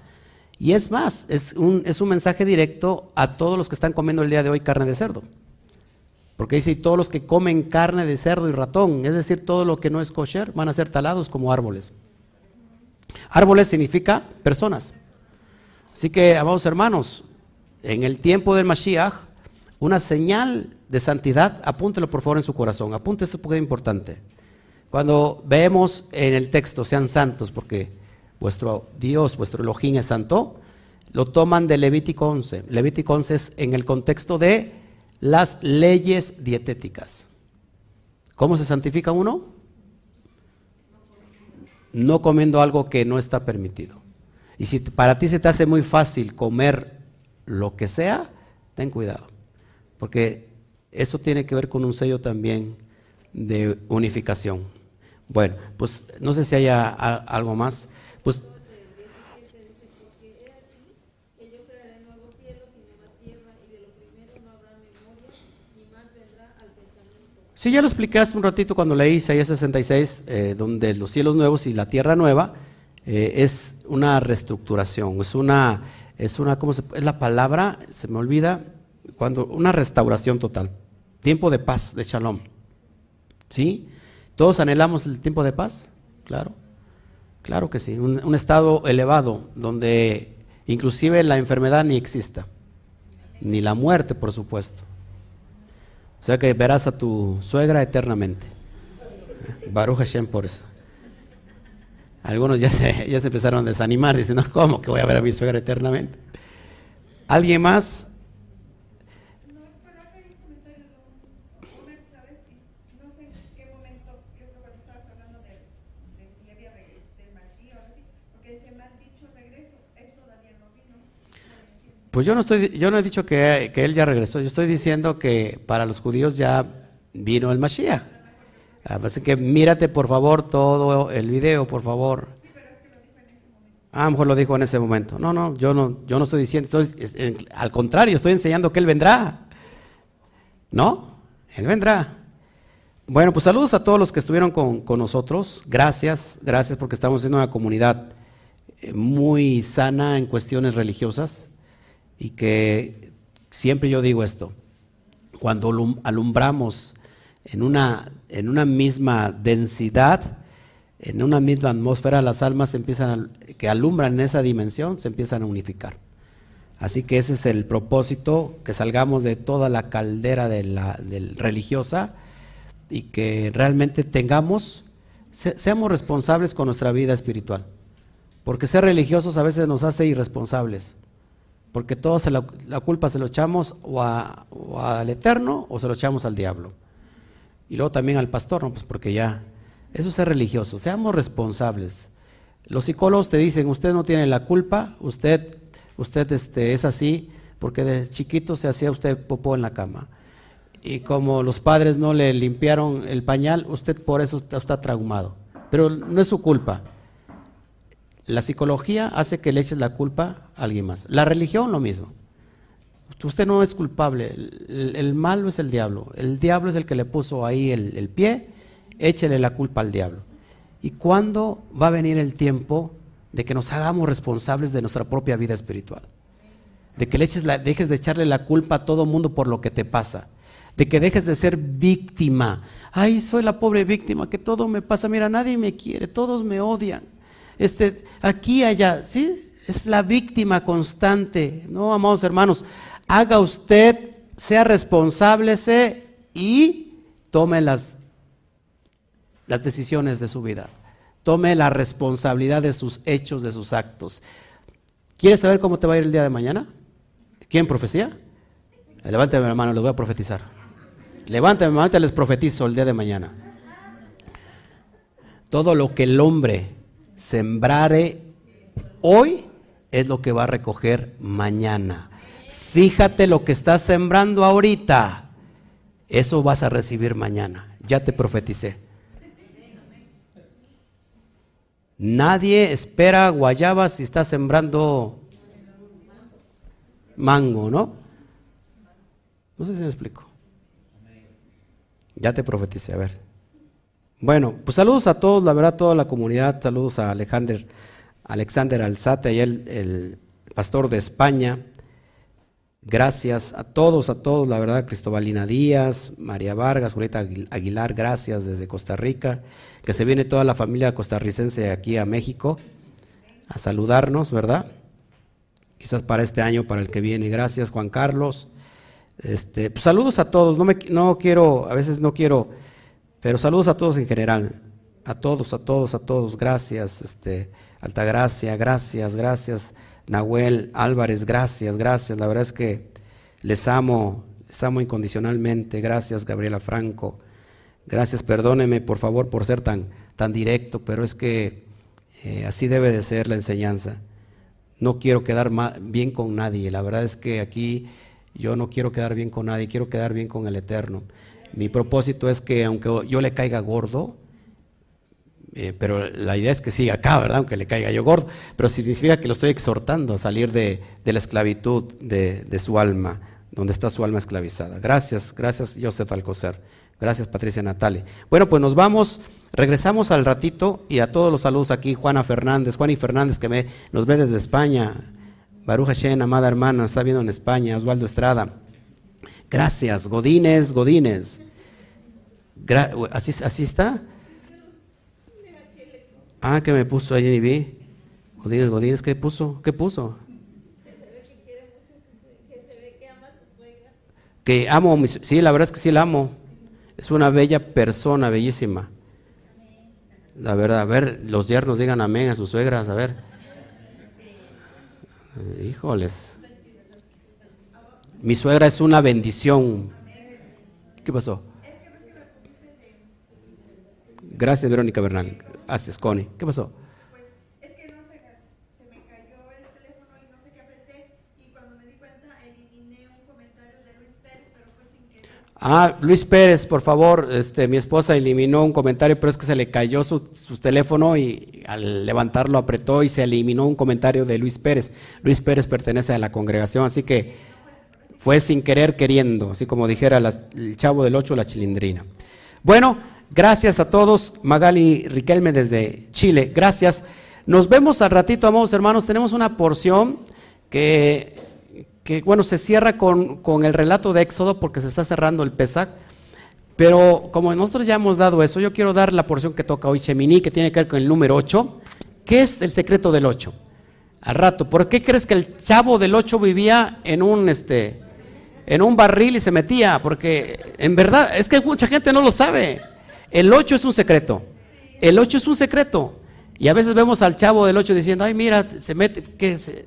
Y es más, es un, es un mensaje directo a todos los que están comiendo el día de hoy carne de cerdo. Porque dice, todos los que comen carne de cerdo y ratón, es decir, todo lo que no es kosher, van a ser talados como árboles. Árboles significa personas. Así que, amados hermanos, en el tiempo del Mashiach, una señal de santidad, apúntelo por favor en su corazón, apunte esto porque es importante. Cuando vemos en el texto, sean santos, porque vuestro Dios, vuestro Elohim es santo, lo toman de Levítico 11. Levítico 11 es en el contexto de las leyes dietéticas. ¿Cómo se santifica uno? No comiendo algo que no está permitido. Y si para ti se te hace muy fácil comer lo que sea, ten cuidado. Porque eso tiene que ver con un sello también de unificación. Bueno, pues no sé si haya algo más. Pues. Sí, ya lo expliqué hace un ratito cuando leí Isaías 66, eh, donde los cielos nuevos y la tierra nueva eh, es una reestructuración, es una, es una, ¿cómo se, es la palabra? Se me olvida, cuando una restauración total, tiempo de paz, de shalom. ¿Sí? ¿Todos anhelamos el tiempo de paz? Claro, claro que sí, un, estado elevado donde inclusive la enfermedad ni exista, ni la muerte, por supuesto. O sea que verás a tu suegra eternamente. Baruch Hashem por eso. Algunos ya se, ya se empezaron a desanimar, diciendo, ¿cómo que voy a ver a mi suegra eternamente? ¿Alguien más? No, pero acá hay un comentario de un Homer Chávez, y no sé en qué momento, yo creo cuando estabas hablando de, de si había regreso, del Mashiach o algo así, porque decía, me han dicho regreso, él todavía no vino, no lo entiendo. Pues yo no estoy, yo no he dicho que, que él ya regresó, yo estoy diciendo que para los judíos ya vino el Mashiach. Así que mírate por favor todo el video, por favor. Ah, a lo mejor lo dijo en ese momento. No, no, yo no, yo no estoy diciendo, estoy- al contrario, estoy enseñando que Él vendrá. ¿No? Él vendrá. Bueno, pues saludos a todos los que estuvieron con, con nosotros. Gracias, gracias porque estamos siendo una comunidad eh, muy sana en cuestiones religiosas y que siempre yo digo esto, cuando alum- alumbramos en una, en una misma densidad, en una misma atmósfera, las almas empiezan a- que alumbran en esa dimensión se empiezan a unificar. Así que ese es el propósito, que salgamos de toda la caldera de la religiosa y que realmente tengamos, se- seamos responsables con nuestra vida espiritual. Porque ser religiosos a veces nos hace irresponsables. Porque todos la, culpa se lo echamos o, a- o al Eterno o se lo echamos al diablo. Y luego también al pastor, ¿no? Pues porque ya, eso es ser religioso, seamos responsables. Los psicólogos te dicen, usted no tiene la culpa, usted, usted este, es así, porque de chiquito se hacía usted popó en la cama. Y como los padres no le limpiaron el pañal, usted por eso está, está traumado. Pero no es su culpa. La psicología hace que le eches la culpa a alguien más. La religión lo mismo. Usted no es culpable. El, malo es el diablo. El diablo es el que le puso ahí el, pie. Échele la culpa al diablo. ¿Y cuándo va a venir el tiempo de que nos hagamos responsables de nuestra propia vida espiritual? De que le eches dejes de echarle la culpa a todo mundo por lo que te pasa. De que dejes de ser víctima. Ay, soy la pobre víctima, que todo me pasa. Mira, nadie me quiere, todos me odian. Este, aquí, allá, ¿sí? Es la víctima constante. No, amados hermanos, haga usted, sea responsable y tome las, las decisiones de su vida. Tome la responsabilidad de sus hechos, de sus actos. ¿Quieres saber cómo te va a ir el día de mañana? ¿Quieren profecía? Levántame la mano, les voy a profetizar. Levántame la mano, les profetizo el día de mañana. Todo lo que el hombre sembrare hoy es lo que va a recoger mañana. Fíjate lo que estás sembrando ahorita. Eso vas a recibir mañana. Ya te profeticé. Nadie espera guayabas si está sembrando mango, ¿no? No sé si me explico. Ya te profeticé, a ver. Bueno, pues saludos a todos, la verdad, toda la comunidad. Saludos a Alexander, Alexander Alzate, y el, el pastor de España. Gracias a todos, a todos, la verdad, Cristobalina Díaz, María Vargas, Julieta Aguil- Aguilar, gracias desde Costa Rica, que se viene toda la familia costarricense aquí a México a saludarnos, ¿verdad? Quizás para este año, para el que viene. Gracias, Juan Carlos. Este, pues, saludos a todos, no, me, no quiero, a veces no quiero, pero saludos a todos en general, a todos, a todos, a todos, gracias, este, Altagracia, gracias, gracias, Nahuel Álvarez, gracias, gracias, la verdad es que les amo, les amo incondicionalmente, gracias Gabriela Franco, gracias, perdóneme por favor por ser tan, tan directo, pero es que eh, así debe de ser la enseñanza. No quiero quedar bien con nadie, la verdad es que aquí yo no quiero quedar bien con nadie, quiero quedar bien con el Eterno. Mi propósito es que aunque yo le caiga gordo, eh, pero la idea es que siga acá, ¿verdad? Aunque le caiga yo gordo, pero significa que lo estoy exhortando a salir de, la esclavitud de, su alma, donde está su alma esclavizada. Gracias, gracias Joseph Alcocer, gracias Patricia Natale. Bueno, pues nos vamos, regresamos al ratito y a todos los saludos aquí, Juana Fernández, Juan y Fernández que me, nos ve desde España, Baruch Hashem, amada hermana, nos está viendo en España, Osvaldo Estrada. Gracias, Godínez, Godínez. ¿Así, ¿Así está? Ah, que me puso ahí, vi. Godínez, Godínez, ¿qué puso? ¿Qué puso? Que amo, a mi su- sí, la verdad es que sí la amo. Es una bella persona, bellísima. La verdad, a ver, los yernos digan amén a sus suegras, a ver. Eh, Híjoles. Mi suegra es una bendición. ¿Qué pasó? Gracias, Verónica Bernal. Gracias, Connie. ¿Qué pasó? Ah, Luis Pérez, por favor, este, mi esposa eliminó un comentario, pero es que se le cayó su, su teléfono y al levantarlo apretó y se eliminó un comentario de Luis Pérez. Luis Pérez pertenece a la congregación, así que fue sin querer queriendo, así como dijera la- el chavo del 8, la chilindrina. Bueno, gracias a todos. Magali Riquelme desde Chile, gracias. Nos vemos al ratito, amados hermanos. Tenemos una porción que, bueno, se cierra con, con el relato de Éxodo porque se está cerrando el Pesach. Pero como nosotros ya hemos dado eso, yo quiero dar la porción que toca hoy Chemini, que tiene que ver con el número 8. ¿Qué es el secreto del 8? Al rato, ¿por qué crees que el chavo del 8 vivía en un, este, en un barril y se metía? Porque en verdad, es que mucha gente no lo sabe. El 8 es un secreto. El 8 es un secreto. Y a veces vemos al chavo del 8 diciendo, ay, mira, se mete, que se-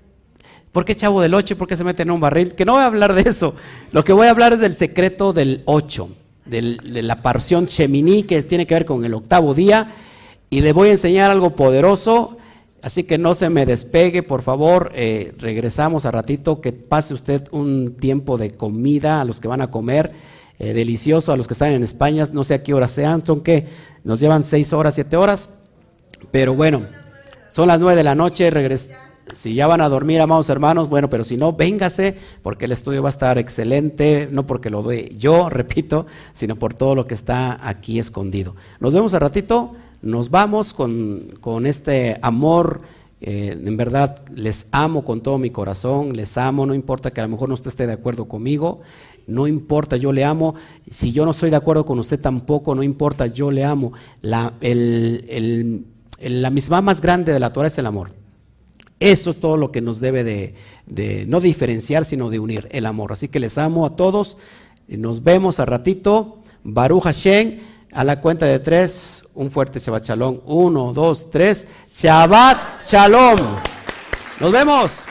¿Por qué chavo del 8? ¿Por qué se mete en un barril? Que no voy a hablar de eso. Lo que voy a hablar es del secreto del 8, de la parción Cheminí, que tiene que ver con el octavo día. Y le voy a enseñar algo poderoso. Así que no se me despegue, por favor. Eh, regresamos a ratito. Que pase usted un tiempo de comida a los que van a comer. Eh, delicioso a los que están en España. No sé a qué horas sean. Son que nos llevan seis horas, siete horas. Pero bueno, son las nueve de la noche. Si ya van a dormir, amados hermanos, bueno, pero si no, véngase, porque el estudio va a estar excelente, no porque lo doy yo, repito, sino por todo lo que está aquí escondido. Nos vemos a ratito, nos vamos con, con este amor. Eh, en verdad, les amo con todo mi corazón, les amo, no importa que a lo mejor no usted esté de acuerdo conmigo, no importa, yo le amo. Si yo no estoy de acuerdo con usted tampoco, no importa, yo le amo. La, el, la misma más grande de la Torah es el amor. Eso es todo lo que nos debe de, no diferenciar, sino de unir, el amor. Así que les amo a todos. Nos vemos a ratito. Baruch Hashem, a la cuenta de tres, un fuerte Shabbat Shalom. Uno, dos, tres. Shabbat Shalom. Nos vemos.